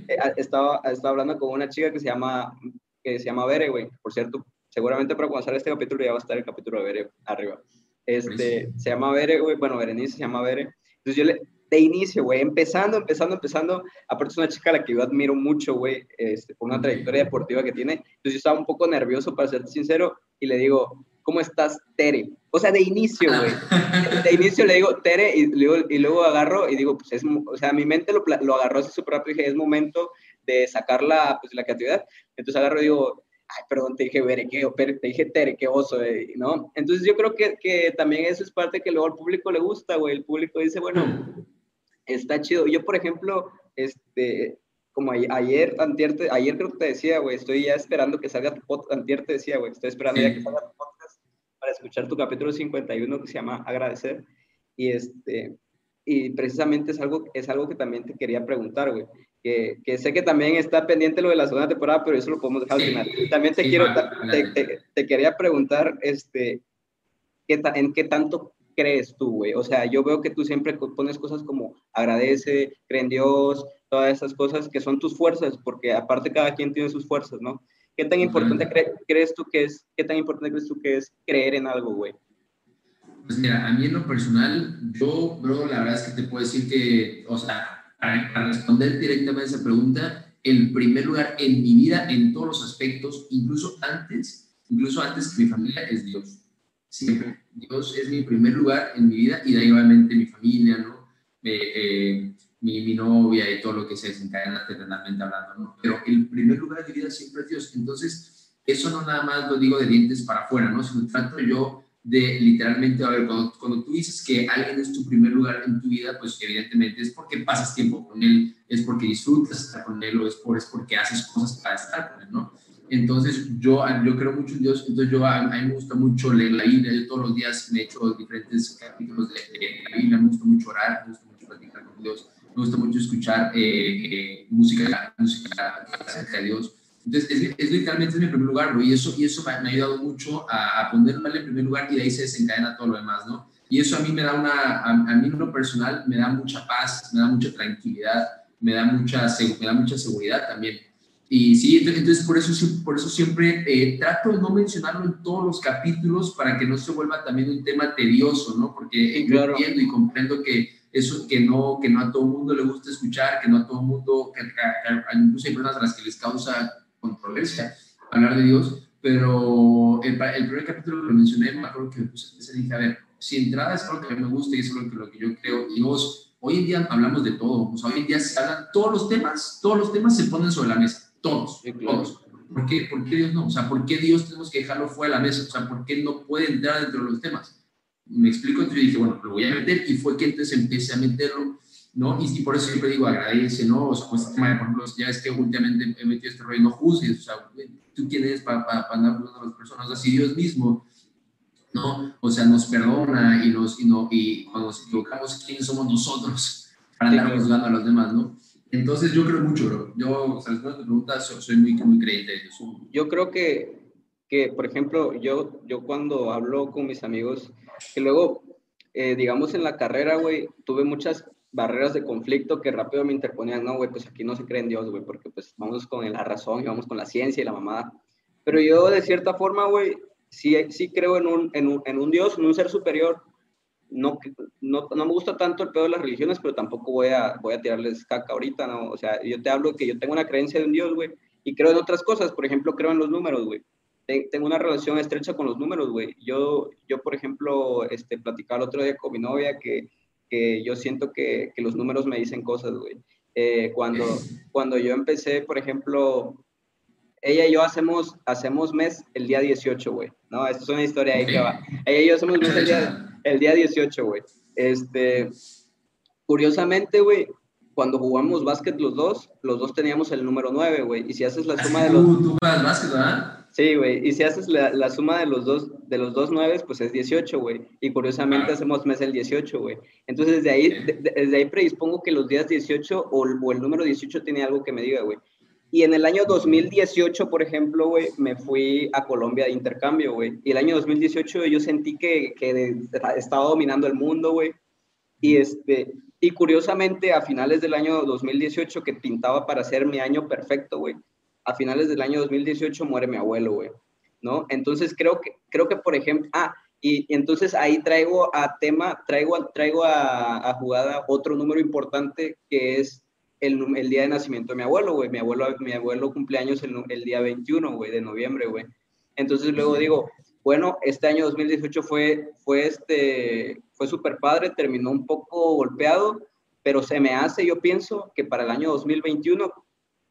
Eh, estaba, estaba hablando con una chica que se llama, que se llama Bere, güey. Por cierto, seguramente para cuando sale este capítulo ya va a estar el capítulo de Bere arriba. Este, se llama Bere, güey, bueno, Berenice se llama Bere. Entonces yo le, de inicio, güey, empezando, empezando, empezando. Aparte es una chica a la que yo admiro mucho, güey, este, por una trayectoria deportiva que tiene. Entonces yo estaba un poco nervioso, para ser sincero, y le digo, ¿cómo estás, Tere? O sea, de inicio, güey. De inicio le digo, Tere, y, luego, y luego agarro y digo, pues es, o sea, mi mente lo, lo agarró así súper rápido y dije, es momento de sacar la, pues, la creatividad. Entonces agarro y digo, ay, perdón, te dije Bere, que, te dije Tere, qué oso, eh", ¿no? Entonces yo creo que, que también eso es parte que luego al público le gusta, güey. El público dice, bueno, está chido. Yo, por ejemplo, este, como ayer, antier, ayer creo que te decía, güey, estoy ya esperando que salga tu podcast, antier te decía, güey, estoy esperando ya que salga tu podcast para escuchar tu capítulo 51 que se llama Agradecer. Y este, y precisamente es algo, es algo que también te quería preguntar, güey. Que, que, sé que también está pendiente lo de la segunda temporada, pero eso lo podemos dejar al final. También te quiero, te, te, quería preguntar, este, ¿qué ¿en qué tanto crees tú, güey? O sea, yo veo que tú siempre pones cosas como agradece, cree en Dios, todas esas cosas que son tus fuerzas, porque aparte cada quien tiene sus fuerzas, ¿no? ¿Qué tan importante crees tú que es, qué tan importante crees tú que es creer en algo, güey? Pues mira, a mí en lo personal, yo, bro, la verdad es que te puedo decir que, o sea, para, responder directamente a esa pregunta, el primer lugar en mi vida, en todos los aspectos, incluso antes, incluso antes que mi familia, es Dios. Siempre. Dios es mi primer lugar en mi vida y de ahí obviamente mi familia, ¿no? Eh, mi, mi, novia y todo lo que se desencadena terrenalmente hablando, ¿no? Pero el primer lugar de vida siempre es Dios. Entonces, eso no nada más lo digo de dientes para afuera, ¿no? Sino trato yo de literalmente, a ver, cuando, cuando tú dices que alguien es tu primer lugar en tu vida, pues evidentemente es porque pasas tiempo con él, es porque disfrutas estar con él o es, por, es porque haces cosas para estar con él, ¿no? Entonces, yo, yo creo mucho en Dios, entonces yo, a, mí me gusta mucho leer la Biblia, yo todos los días me he hecho diferentes capítulos de, la Biblia, me gusta mucho orar, me gusta mucho platicar con Dios, me gusta mucho escuchar eh, eh, música, música acerca de Dios. Entonces, es, es, literalmente es mi primer lugar, bro, y eso, y eso me, ha ayudado mucho a, a ponerme en primer lugar y de ahí se desencadena todo lo demás, ¿no? Y eso a mí me da una, a, a mí en lo personal me da mucha paz, me da mucha tranquilidad, me da mucha, me da mucha seguridad también y sí, entonces por eso, por eso siempre eh, trato de no mencionarlo en todos los capítulos para que no se vuelva también un tema tedioso, ¿no? Porque yo entiendo y comprendo que eso que no, que no a todo el mundo le gusta escuchar, que no a todo el mundo, que, incluso hay personas a las que les causa controversia hablar de Dios, pero el, el primer capítulo que mencioné, me acuerdo que se dije, a ver, si entrada es algo que me gusta y es algo que, lo que yo creo, y vos, hoy en día hablamos de todo, o sea, hoy en día se hablan todos los temas, todos los temas se ponen sobre la mesa todos, todos. ¿Por qué, ¿Por qué Dios no? O sea, ¿por qué Dios tenemos que dejarlo fuera de la mesa? O sea, ¿por qué no puede entrar dentro de los temas? Me explico, entonces yo dije, bueno, lo voy a meter y fue que entonces empecé a meterlo, ¿no? Y, por eso siempre digo, agradece, ¿no? O sea, pues, por ejemplo, ya es que últimamente he metido este rollo, no juzgues, o sea, ¿tú quién eres para, para, andar juzgando a las personas? Así Dios mismo, ¿no? O sea, nos perdona y, nos, y, no, y cuando nos equivocamos, ¿quiénes somos nosotros para andar juzgando a los demás, ¿no? Entonces yo creo mucho, bro. Yo, o sea, después de tu pregunta, soy, muy, muy creyente de eso. Yo creo que que, por ejemplo, yo, yo cuando hablo con mis amigos, que luego, eh, digamos, en la carrera, güey, tuve muchas barreras de conflicto que rápido me interponían, no, güey, pues aquí no se cree en Dios, güey, porque pues vamos con la razón y vamos con la ciencia y la mamada. Pero yo, de cierta forma, güey, sí, sí creo en un, en, un, en un Dios, en un ser superior. No, no, no, me gusta tanto el pedo de las religiones, pero tampoco voy a, voy a tirarles caca ahorita, ¿no? O sea, yo te hablo que yo tengo una creencia de un Dios, güey, y creo en otras cosas. Por ejemplo, creo en los números, güey tengo una relación estrecha con los números, güey. Yo, yo, por ejemplo, este, platicaba el otro día con mi novia que, que yo siento que, que, los números me dicen cosas, güey. Eh, cuando, cuando yo empecé, por ejemplo, ella y yo hacemos, hacemos mes el día 18, güey. No, esto es una historia ahí que va. Ella y yo hacemos mes el día, el día 18, güey. Este, curiosamente, güey, cuando jugamos básquet los dos, los dos teníamos el número 9, güey. Y si haces la suma de los... Tú, tú juegas básquet, ¿verdad? Sí, güey. Y si haces la, la, suma de los dos, de los dos nueves, pues es 18, güey. Y curiosamente hacemos mes el 18, güey. Entonces, desde ahí, desde ahí predispongo que los días 18 o, o, el número 18 tiene algo que me diga, güey. Y en el año 2018, por ejemplo, güey, me fui a Colombia de intercambio, güey. Y el año 2018 yo sentí que, que estaba dominando el mundo, güey. Y, este, y curiosamente, a finales del año 2018, que pintaba para ser mi año perfecto, güey a finales del año 2018 muere mi abuelo, güey, ¿no? Entonces creo que, creo que por ejemplo, ah, y, entonces ahí traigo a tema, traigo, traigo a, jugada otro número importante que es el, el, día de nacimiento de mi abuelo, güey. Mi abuelo, mi abuelo cumpleaños el, el día 21, güey, de noviembre, güey. Entonces luego digo, bueno, este año 2018 fue, fue, este, fue súper padre, terminó un poco golpeado, pero se me hace, yo pienso, que para el año 2021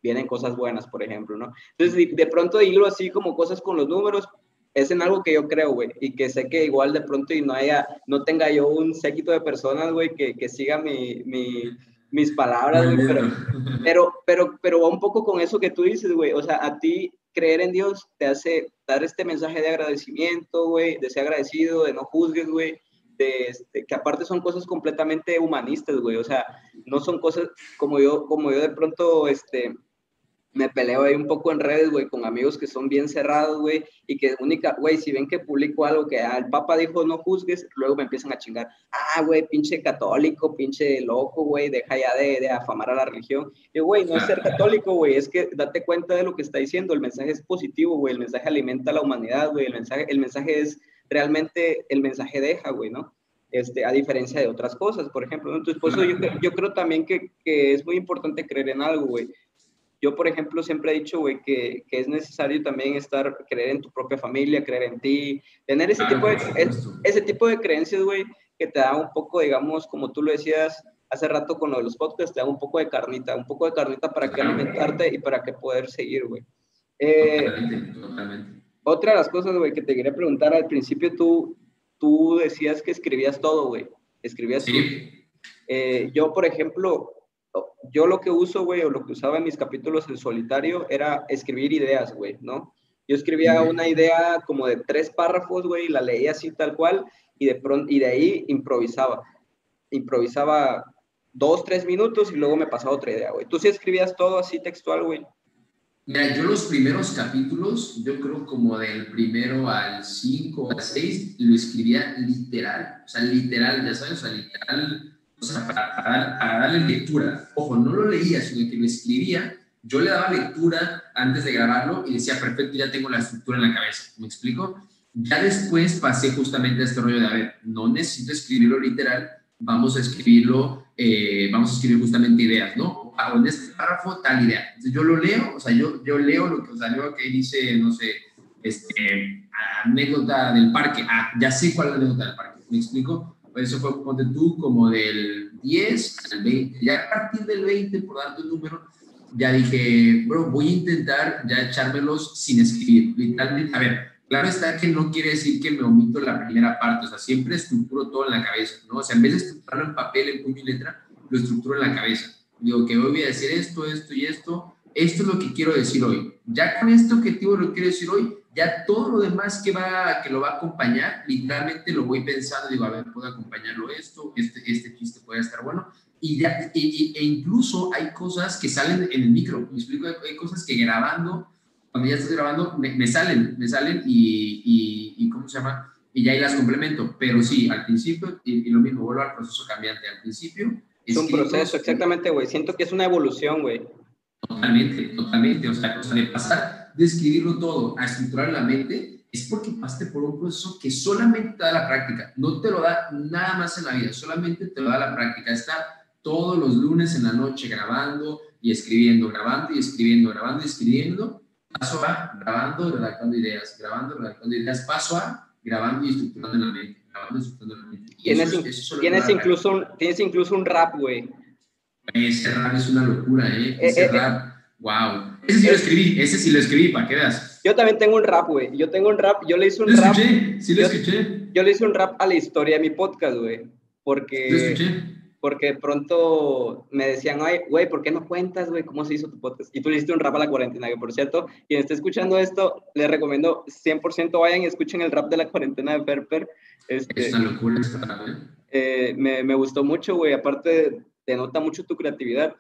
vienen cosas buenas, por ejemplo, ¿no? Entonces, de, pronto hilo así como cosas con los números, es en algo que yo creo, güey, y que sé que igual de pronto y no haya, no tenga yo un séquito de personas, güey, que, que siga mi, mi, mis palabras, güey, pero, pero, pero, pero va un poco con eso que tú dices, güey, o sea, a ti creer en Dios te hace dar este mensaje de agradecimiento, güey, de ser agradecido, de no juzgues, güey, de este, que aparte son cosas completamente humanistas, güey, o sea, no son cosas como yo, como yo de pronto, este, me peleo ahí un poco en redes, güey, con amigos que son bien cerrados, güey, y que única, güey, si ven que publico algo que ah, el Papa dijo no juzgues, luego me empiezan a chingar, ah, güey, pinche católico, pinche loco, güey, deja ya de, de, afamar a la religión. Y, güey, no es ser católico, güey, es que date cuenta de lo que está diciendo, el mensaje es positivo, güey, el mensaje alimenta a la humanidad, güey, el mensaje, el mensaje es realmente, el mensaje deja, güey, ¿no? Este, a diferencia de otras cosas, por ejemplo. Entonces, por eso yo, yo creo también que, que es muy importante creer en algo, güey yo, por ejemplo, siempre he dicho, güey, que, que, es necesario también estar, creer en tu propia familia, creer en ti, tener ese, tipo, de, ese tipo de creencias, güey, que te da un poco, digamos, como tú lo decías hace rato con lo de los podcasts, te da un poco de carnita, un poco de carnita para que alimentarte y para que poder seguir, güey. Eh, otra de las cosas, güey, que te quería preguntar, al principio tú, tú decías que escribías todo, güey. Escribías sí. Eh, yo, por ejemplo, yo lo que uso, güey, o lo que usaba en mis capítulos en solitario era escribir ideas, güey, ¿no? Yo escribía una idea como de tres párrafos, güey, la leía así tal cual, y de pronto, y de ahí improvisaba. Improvisaba dos, tres minutos y luego me pasaba otra idea, güey. ¿Tú sí escribías todo así textual, güey? Mira, yo los primeros capítulos, yo creo como del primero al cinco, al seis, lo escribía literal, o sea, literal, ya sabes, o sea, literal, o sea, para, darle lectura. Ojo, no lo leía, sino que lo escribía. Yo le daba lectura antes de grabarlo y decía, perfecto, ya tengo la estructura en la cabeza. ¿Me explico? Ya después pasé justamente a este rollo de, a ver, no necesito escribirlo literal, vamos a escribirlo, eh, vamos a escribir justamente ideas, ¿no? O en este párrafo, tal idea. Entonces yo lo leo, o sea, yo, yo leo lo que, o sea, que dice, no sé, este, anécdota del parque. Ah, ya sé cuál es la anécdota del parque. ¿Me explico? Eso fue, ponte tú, como del 10 al 20. Ya a partir del 20, por darte un número, ya dije, bro, voy a intentar ya echármelos sin escribir. Literalmente, a ver, claro está que no quiere decir que me omito la primera parte, o sea, siempre estructuro todo en la cabeza, ¿no? O sea, en vez de estructurarlo en papel, en puño y letra, lo estructuro en la cabeza. Digo que hoy voy a decir esto, esto y esto, esto es lo que quiero decir hoy. Ya con este objetivo lo quiero decir hoy, ya todo lo demás que, va, que lo va a acompañar, literalmente lo voy pensando, digo, a ver, puedo acompañarlo esto, este, este chiste puede estar bueno, y ya, e, incluso hay cosas que salen en el micro, me explico, hay, cosas que grabando cuando ya estás grabando, me, salen, me salen y, y, ¿cómo se llama? Y ya ahí las complemento. Pero sí, al principio, y, lo mismo, vuelvo al proceso cambiante. Al principio... Es un proceso, exactamente, güey. Siento que es una evolución, güey. Totalmente, totalmente. O sea, de pasar de escribirlo todo a estructurar la mente, es porque pasaste por un proceso que solamente te da la práctica. No te lo da nada más en la vida, solamente te lo da la práctica. Estar todos los lunes en la noche grabando y escribiendo, grabando y escribiendo, grabando y escribiendo paso A, grabando, redactando ideas, grabando, redactando ideas, paso A, grabando y estructurando la mente, grabando y estructurando la mente. tienes, tienes incluso un, tienes incluso un rap, güey. Ese rap es una locura, ¿eh? eh ese eh, rap, wow. Ese sí lo escribí, ese sí lo escribí, para que veas. Yo también tengo un rap, güey. Yo tengo un rap, yo le hice un ¿Lo rap. Escuché, sí lo escuché. Yo le hice un rap a la historia de mi podcast, güey. Porque... Lo escuché porque pronto me decían, ay, güey, ¿por qué no cuentas, güey, cómo se hizo tu podcast? Y tú le hiciste un rap a la cuarentena, que por cierto, quien esté escuchando esto, les recomiendo 100% vayan y escuchen el rap de la cuarentena de Perper. Este, es una locura esta ¿eh? eh, me, me, gustó mucho, güey, aparte te nota mucho tu creatividad.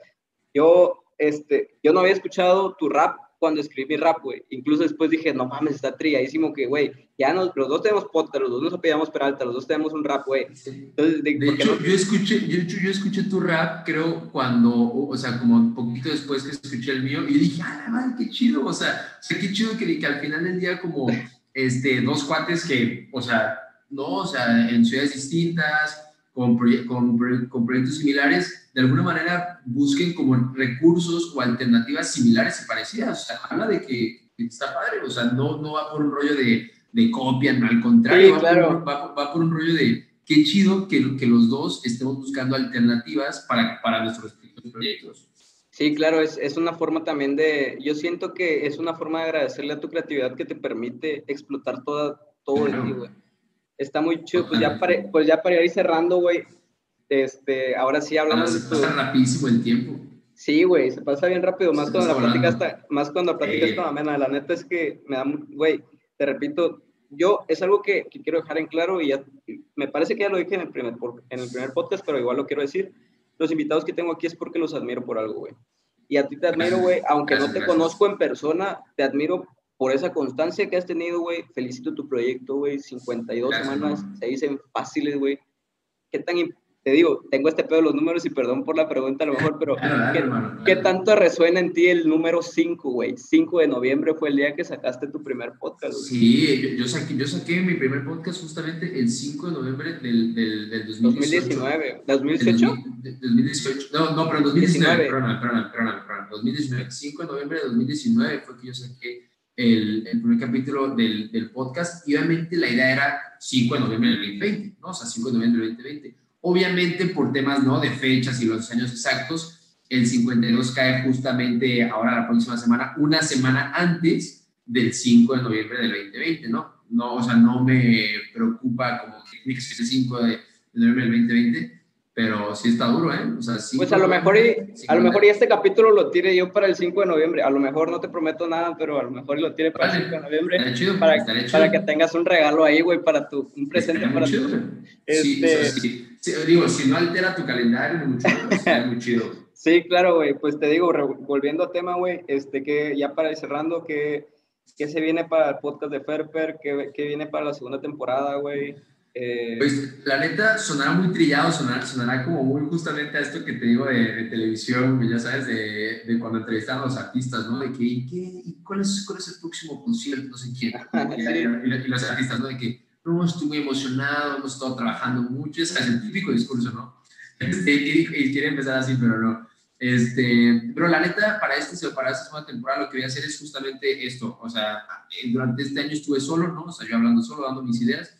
Yo, este, yo no había escuchado tu rap cuando escribí rap, güey. Incluso después dije, no mames, está trilladísimo que, güey, ya nos, los dos tenemos podcast, los dos nos apellidamos Peralta, los dos tenemos un rap, güey. Entonces, de, hecho, yo, escuché, yo, yo, escuché tu rap, creo, cuando, o sea, como un poquito después que escuché el mío, y yo dije, ah, madre, qué chido, o sea, o sea qué chido que, que al final del día, como, este, dos cuates que, o sea, no, o sea, en ciudades distintas, con, con, con, proyectos similares, de alguna manera busquen como recursos o alternativas similares y parecidas. O sea, habla de que, está padre, o sea, no, no va por un rollo de, de copia, no, al contrario, va, por, va, por, un rollo de qué chido que, que los dos estemos buscando alternativas para, para nuestros proyectos. Sí, claro, es, es, una forma también de, yo siento que es una forma de agradecerle a tu creatividad que te permite explotar toda, todo el güey. Está muy chido. Pues ya, para, pues ya para ir cerrando, güey. Este, ahora sí hablamos. se pasa rapidísimo el tiempo. Sí, güey, se pasa bien rápido, más cuando, la plática está, más cuando la plática está amena. La neta es que me da, güey, te repito, yo es algo que, que, quiero dejar en claro y ya, me parece que ya lo dije en el, primer, en el primer podcast, pero igual lo quiero decir. Los invitados que tengo aquí es porque los admiro por algo, güey. Y a ti te admiro, güey, aunque no te conozco en persona, te admiro por esa constancia que has tenido, güey. Felicito tu proyecto, güey. 52 semanas se dicen fáciles, güey. ¿Qué tan, te digo, tengo este pedo de los números y perdón por la pregunta a lo mejor, pero ¿qué, tanto resuena en ti el número 5, güey? 5 de noviembre fue el día que sacaste tu primer podcast, güey. Sí, yo, saqué, yo saqué mi primer podcast justamente el 5 de noviembre del, del, del 2018. 2019. ¿2018? 2018. No, no, pero 2019. Perdón, perdón, perdón, perdón. 2019. 5 de noviembre de 2019 fue que yo saqué el, el primer capítulo del, del, podcast y obviamente la idea era 5 de noviembre del 2020, ¿no? O sea, 5 de noviembre del 2020. Obviamente por temas, ¿no? De fechas y los años exactos, el 52 cae justamente ahora la próxima semana, una semana antes del 5 de noviembre del 2020, ¿no? No, o sea, no me preocupa como que que el 5 de noviembre del 2020, pero sí está duro, ¿eh? O sea, sí. Pues a lo mejor y, a lo mejor y este capítulo lo tire yo para el 5 de noviembre. A lo mejor no te prometo nada, pero a lo mejor lo tire para el 5 de noviembre. Chido, para, para que tengas un regalo ahí, güey, para tu, un presente para tu. Este... Sí, sí. digo, si no altera tu calendario, mucho, muy chido. Sí, claro, güey. Pues te digo, volviendo a tema, güey, este, que ya para ir cerrando, ¿qué, qué se viene para el podcast de Ferper? ¿Qué, qué viene para la segunda temporada, güey? Eh, pues la neta sonará muy trillado, sonará, sonará como muy justamente a esto que te digo de, televisión, ya sabes, de, de, cuando entrevistan a los artistas, ¿no? De que, ¿y, qué, y cuál, es, cuál es el próximo concierto? No sé quién. Y, los artistas, ¿no? De que, no, estoy muy emocionado, hemos estado trabajando mucho, es el típico discurso, ¿no? Este, y, y quiere empezar así, pero no. Este, pero la neta, para, este, para esta segunda temporada lo que voy a hacer es justamente esto. O sea, durante este año estuve solo, ¿no? O sea, yo hablando solo, dando mis ideas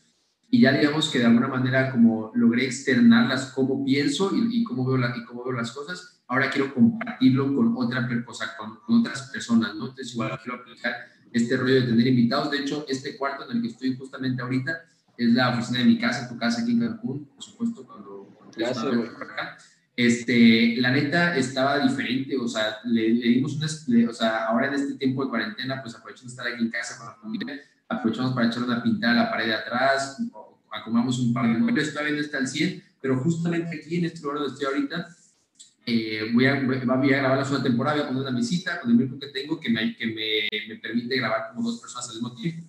y ya digamos que de alguna manera como logré externarlas cómo pienso y, cómo, veo la, y cómo veo las cosas, ahora quiero compartirlo con, otra, cosa, con, otras personas, ¿no? Entonces igual quiero aplicar este rollo de tener invitados. De hecho, este cuarto en el que estoy justamente ahorita es la oficina de mi casa, tu casa aquí en Cancún, por supuesto, cuando, acá. Este, la neta estaba diferente, o sea, le, dimos una, o sea, ahora en este tiempo de cuarentena, pues aprovechando de estar aquí en casa con la familia, aprovechamos para echar una pintada a la pared de atrás, acomodamos un par de muebles, todavía no está al 100, pero justamente aquí en este lugar donde estoy ahorita, eh, voy, a, voy a grabar la segunda temporada, voy a poner una visita con el micro que tengo que me, que me, me permite grabar como dos personas al mismo tiempo.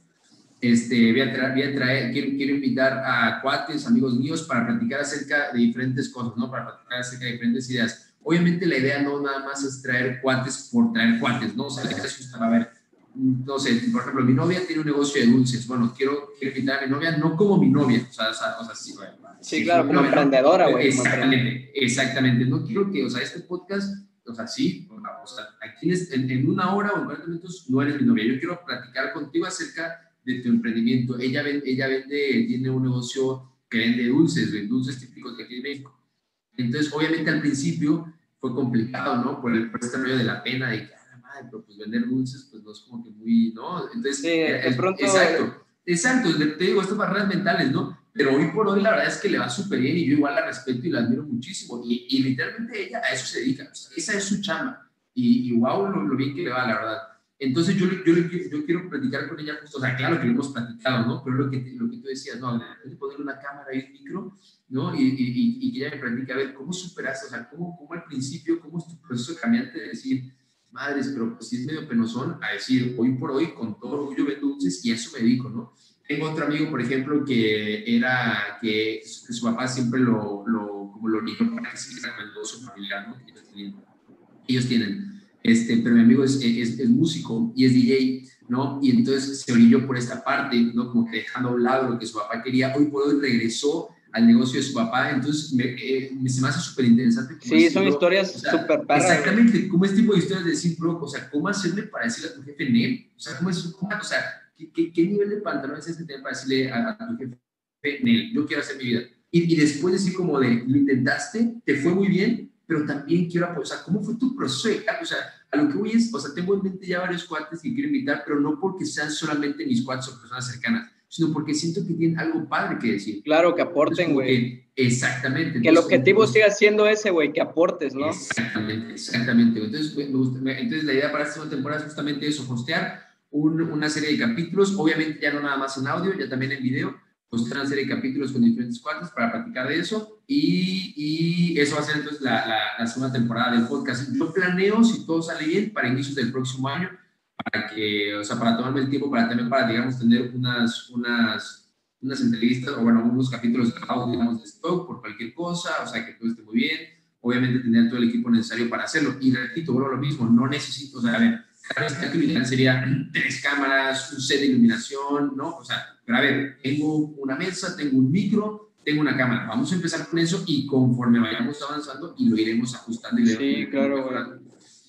Este, voy a traer, voy a traer quiero, quiero, invitar a cuates, amigos míos, para platicar acerca de diferentes cosas, ¿no? Para platicar acerca de diferentes ideas. Obviamente la idea no nada más es traer cuates por traer cuates, ¿no? O sea, la idea es para ver, no sé, por ejemplo, mi novia tiene un negocio de dulces, bueno, quiero, quiero invitar a mi novia, no como mi novia, o sea, o sea, o sea sí, bueno, Sí, claro, como emprendedora, güey. Exactamente, exactamente. No quiero que, o sea, este podcast, o sea, sí, o sea, aquí en, en una hora o en 40 minutos no eres mi novia. Yo quiero platicar contigo acerca de tu emprendimiento. Ella vende, ella vende tiene un negocio que vende dulces, dulces típicos de aquí de México. Entonces, obviamente al principio fue complicado, ¿no? Por, el, por este rollo de la pena de que, madre, pero pues vender dulces, pues no es como que muy, ¿no? Entonces, sí, de pronto... Exacto, exacto, te digo, estas barreras mentales, ¿no? pero hoy por hoy la verdad es que le va súper bien y yo igual la respeto y la admiro muchísimo. Y, y literalmente ella a eso se dedica, esa es su chamba. Y, y wow, lo, lo, bien que le va, la verdad. Entonces yo, yo, yo, quiero platicar con ella justo, o sea, claro que lo hemos platicado, ¿no? Pero lo que, lo que tú decías, no, de poner una cámara y un micro, ¿no? Y, y, y, que ella me platique, a ver, ¿cómo superaste? O sea, ¿cómo, cómo al principio, cómo es tu proceso cambiante de decir, madres, pero pues sí es medio penosón, a decir, hoy por hoy, con todo orgullo vendo dulces y eso me dedico, ¿no? Tengo otro amigo, por ejemplo, que era que su, su papá siempre lo, lo, como lo ligó para que se negocio familiar, ¿no? Ellos tienen, ellos tienen. Este, pero mi amigo es, es, es, músico y es DJ, ¿no? Y entonces se orilló por esta parte, ¿no? Como que dejando a un lado lo que su papá quería. Hoy por hoy regresó al negocio de su papá, entonces me, eh, se me hace súper interesante. Sí, son historias o sea, súper Exactamente, como este tipo de historias de decir, bro, o sea, ¿cómo hacerle para decirle a tu jefe Nel? O sea, ¿cómo es, cómo, o sea, ¿Qué, qué, nivel de pantalones es este para decirle a, a, tu jefe, Nel, yo quiero hacer mi vida? Y, y, después decir como de, lo intentaste, te fue muy bien, pero también quiero apoyar. ¿Cómo fue tu proceso? O sea, a lo que voy es, o sea, tengo en mente ya varios cuates que quiero invitar, pero no porque sean solamente mis cuates o personas cercanas, sino porque siento que tienen algo padre que decir. Claro, que aporten, güey. Exactamente. Que el objetivo siga siendo ese, güey, que aportes, ¿no? Exactamente, exactamente. Entonces, me gusta, entonces la idea para esta segunda temporada es justamente eso, hostear un, una serie de capítulos, obviamente ya no nada más en audio, ya también en video, pues una serie de capítulos con diferentes cuartos para platicar de eso y, y eso va a ser entonces la, la, la, segunda temporada del podcast. Yo planeo, si todo sale bien, para inicios del próximo año, para que, o sea, para tomarme el tiempo, para también, para, digamos, tener unas, unas, unas entrevistas o, bueno, unos capítulos grabados, digamos, de stock por cualquier cosa, o sea, que todo esté muy bien. Obviamente tener todo el equipo necesario para hacerlo. Y repito, bueno, lo mismo, no necesito, o sea, a ver, esta actividad sería tres cámaras, un set de iluminación, ¿no? O sea, pero a ver, tengo una mesa, tengo un micro, tengo una cámara. Vamos a empezar con eso y conforme vayamos avanzando y lo iremos ajustando. Y sí, claro,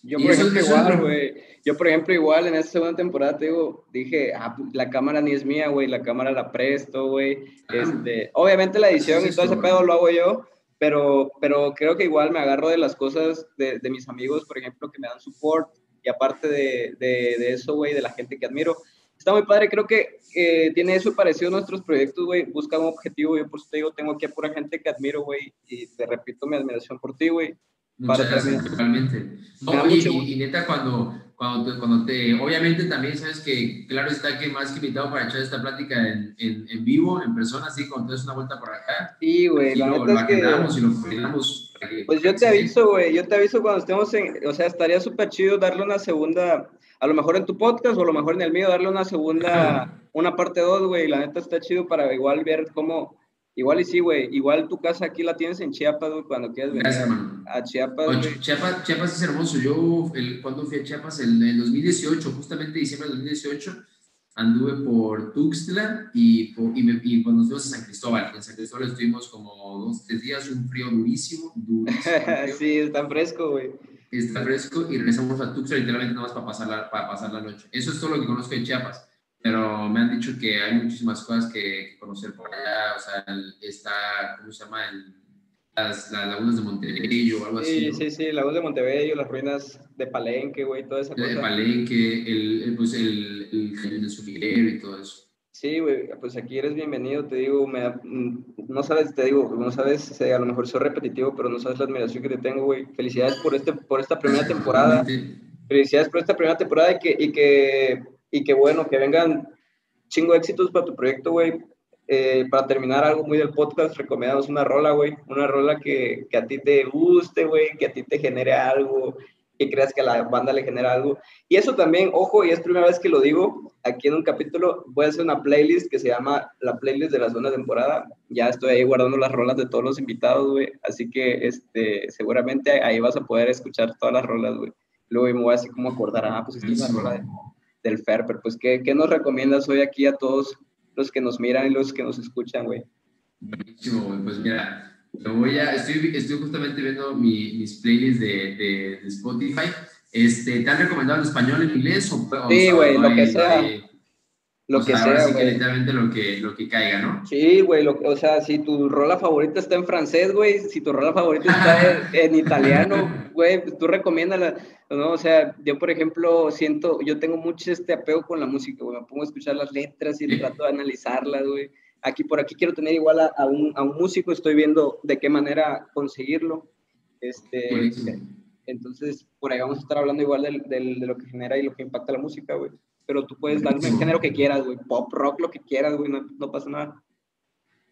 Yo, por ejemplo, igual, güey. Yo, por ejemplo, igual en esta segunda temporada, te digo, dije, ah, la cámara ni es mía, güey, la cámara la presto, güey. Ah, este, obviamente la edición y todo ese pedo lo hago yo, pero, pero creo que igual me agarro de las cosas de, de mis amigos, por ejemplo, que me dan support y aparte de, de, de eso, güey, de la gente que admiro. Está muy padre, creo que eh, tiene eso parecido a nuestros proyectos, güey. Busca un objetivo, yo por eso te digo, tengo aquí a pura gente que admiro, güey, y te repito mi admiración por ti, güey. Muchas gracias, totalmente. No, y, y, y, neta, cuando, cuando, te, cuando te, obviamente también sabes que, claro está que más que invitado para echar esta plática en, en, en vivo, en persona, así, cuando te des una vuelta por acá. Sí, güey, la lo, neta es que... y lo coordinamos pues yo te aviso, güey, yo te aviso cuando estemos en, o sea, estaría súper chido darle una segunda, a lo mejor en tu podcast o a lo mejor en el mío, darle una segunda, una parte 2, güey, la neta está chido para igual ver cómo, igual y sí, güey, igual tu casa aquí la tienes en Chiapas, güey, cuando quieras venir Gracias, hermano. a Chiapas. Oye, Chiapas, Chiapas es hermoso, yo el, cuando fui a Chiapas, en el 2018, justamente diciembre del 2018, anduve por Tuxtla y, y, me, y cuando nos fuimos a San Cristóbal. En San Cristóbal estuvimos como dos, tres días, un frío durísimo, durísimo frío. sí, está fresco, güey. Está fresco y regresamos a Tuxtla literalmente nada más para pasar, la, para pasar la noche. Eso es todo lo que conozco de Chiapas. Pero me han dicho que hay muchísimas cosas que, que conocer por allá. O sea, el, está, ¿cómo se llama? El, las, las, lagunas de Montebello o algo sí, así. ¿no? Sí, sí, lagunas de Montebello, las ruinas de Palenque, güey, toda esa cosa. De Palenque, el, el, pues el, el de Sufiguero y todo eso. Sí, güey, pues aquí eres bienvenido, te digo, me, no sabes, te digo, no sabes, a lo mejor soy repetitivo, pero no sabes la admiración que te tengo, güey. Felicidades por, este, por esta primera temporada. Felicidades por esta primera temporada y que, y que, y que bueno, que vengan chingo éxitos para tu proyecto, güey. eh, para terminar algo muy del podcast, recomendamos una rola, güey. Una rola que, que a ti te guste, güey, que a ti te genere algo, que creas que a la banda le genera algo. Y eso también, ojo, y es primera vez que lo digo, aquí en un capítulo voy a hacer una playlist que se llama la playlist de la segunda temporada. Ya estoy ahí guardando las rolas de todos los invitados, güey. Así que este, seguramente ahí vas a poder escuchar todas las rolas, güey. Luego me voy así como acordar, ah, pues esta es la rola del Fer, pero pues, ¿qué, ¿qué nos recomiendas hoy aquí a todos los que nos miran y los que nos escuchan, güey? Buenísimo, güey. Pues mira, voy a, estoy, estoy justamente viendo mi, mis playlists de, de, Spotify. Este, ¿Te han recomendado en español, en inglés? O, sí, güey, lo que sea. Lo que sea, sí que literalmente lo que, lo que caiga, ¿no? Sí, güey, o sea, si tu rola favorita está en francés, güey, si tu rola favorita está en, italiano, güey, pues tú recomiéndala, ¿no? O sea, yo, por ejemplo, siento, yo tengo mucho este apego con la música, güey, me pongo a escuchar las letras y trato de analizarlas, güey aquí por aquí quiero tener igual a, un, a un, músico, estoy viendo de qué manera conseguirlo. Este, entonces, por ahí vamos a estar hablando igual del, del, de lo que genera y lo que impacta la música, güey. Pero tú puedes darme el género que quieras, güey. Pop, rock, lo que quieras, güey. No, no, pasa nada.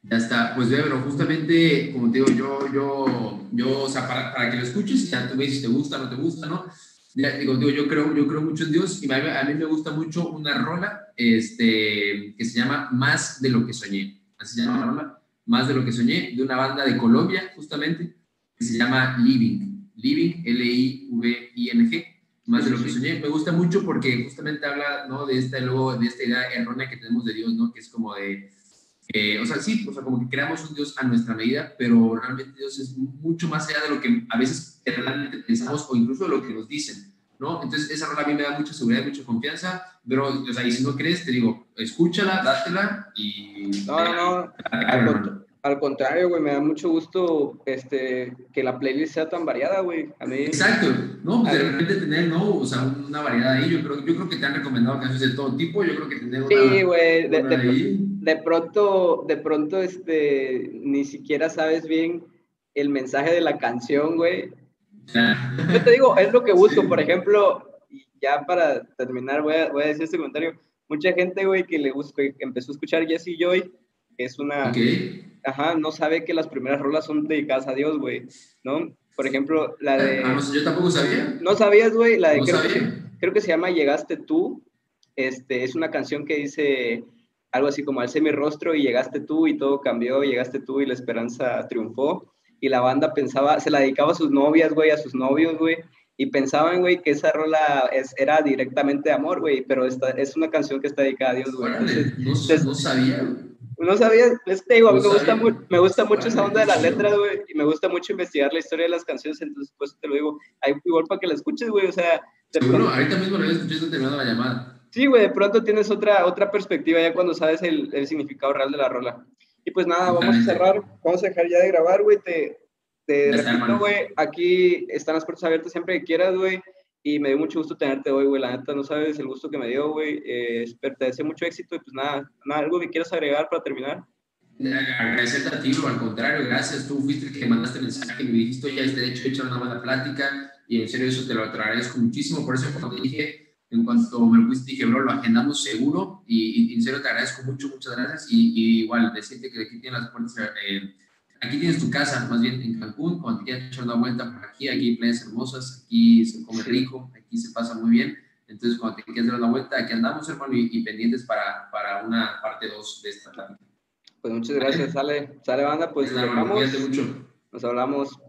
Ya está. Pues, pero justamente, como te digo, yo, yo, yo, o sea, para, para que lo escuches, ya tú ves si te gusta o no te gusta, ¿no? digo, digo, yo, creo, yo creo mucho en Dios y a mí, me gusta mucho una rola este, que se llama Más de lo que soñé. Así se llama la rola, Más de lo que soñé, de una banda de Colombia, justamente, que se llama Living. Living, L-I-V-I-N-G, Más de lo que soñé. Me gusta mucho porque justamente habla ¿no? de, esta, luego, de esta idea errónea que tenemos de Dios, ¿no? que es como de. Eh, o sea, sí, o sea, como que creamos un Dios a nuestra medida, pero realmente Dios es mucho más allá de lo que a veces realmente pensamos o incluso de lo que nos dicen. ¿no? Entonces, esa rola a mí me da mucha seguridad, mucha confianza, pero, o sea, y si no crees, te digo, escúchala, dátela y... No, no, no, al, contrario, güey, me da mucho gusto este, que la playlist sea tan variada, güey, a mí... Exacto, no, pues de repente tener, ¿no? O sea, una variedad ahí, yo creo, yo creo que te han recomendado canciones de todo tipo, yo creo que tener una... Sí, güey, de, de, de, pronto, de pronto, este, ni siquiera sabes bien el mensaje de la canción, güey, yo te digo, es lo que busco, por ejemplo, ya para terminar voy a, voy a decir este comentario, mucha gente, güey, que le gusta, que empezó a escuchar Jesse Joy, que es una... Ajá, no sabe que las primeras rolas son dedicadas a Dios, güey, ¿no? Por ejemplo, la de... Ah, yo tampoco sabía. No sabías, güey, la de... creo, Que, creo que se llama Llegaste tú, este, es una canción que dice algo así como alcé mi rostro y llegaste tú y todo cambió, llegaste tú y la esperanza triunfó y la banda pensaba, se la dedicaba a sus novias, güey, a sus novios, güey, y pensaban, güey, que esa rola es, era directamente de amor, güey, pero esta, es una canción que está dedicada a Dios, güey. no, sabía, No sabía, es que digo, me, gusta me gusta mucho esa onda de las letras, güey, y me gusta mucho investigar la historia de las canciones, entonces pues te lo digo, hay igual para que la escuches, güey, o sea... Seguro, ahorita mismo lo escuchando terminando la llamada. Sí, güey, de pronto tienes otra, otra perspectiva ya cuando sabes el, el significado real de la rola. Y pues nada, vamos a cerrar, vamos a dejar ya de grabar, güey. Te, te repito, güey, aquí están las puertas abiertas siempre que quieras, güey. Y me dio mucho gusto tenerte hoy, güey. La neta, no sabes el gusto que me dio, güey. Eh, te deseo mucho éxito y pues nada, nada, algo que quieras agregar para terminar. Agradecerte a ti, bro. Al contrario, gracias. Tú fuiste el que mandaste mensaje y me dijiste, ya este hecho, echar una buena plática. Y en serio, eso te lo agradezco muchísimo. Por eso, cuando te dije, en cuanto me lo dije, bro, lo agendamos seguro y, en serio te agradezco mucho, muchas gracias. Y, igual, decirte que aquí tienes las puertas, eh, aquí tienes tu casa, más bien en Cancún, cuando quieras echar una vuelta por aquí, aquí hay playas hermosas, aquí se come rico, aquí se pasa muy bien. Entonces, cuando te quieras dar una vuelta, aquí andamos, hermano, y, pendientes para, para una parte 2 de esta plática. Pues muchas gracias, sale, sale banda, pues nos hablamos. Nos hablamos.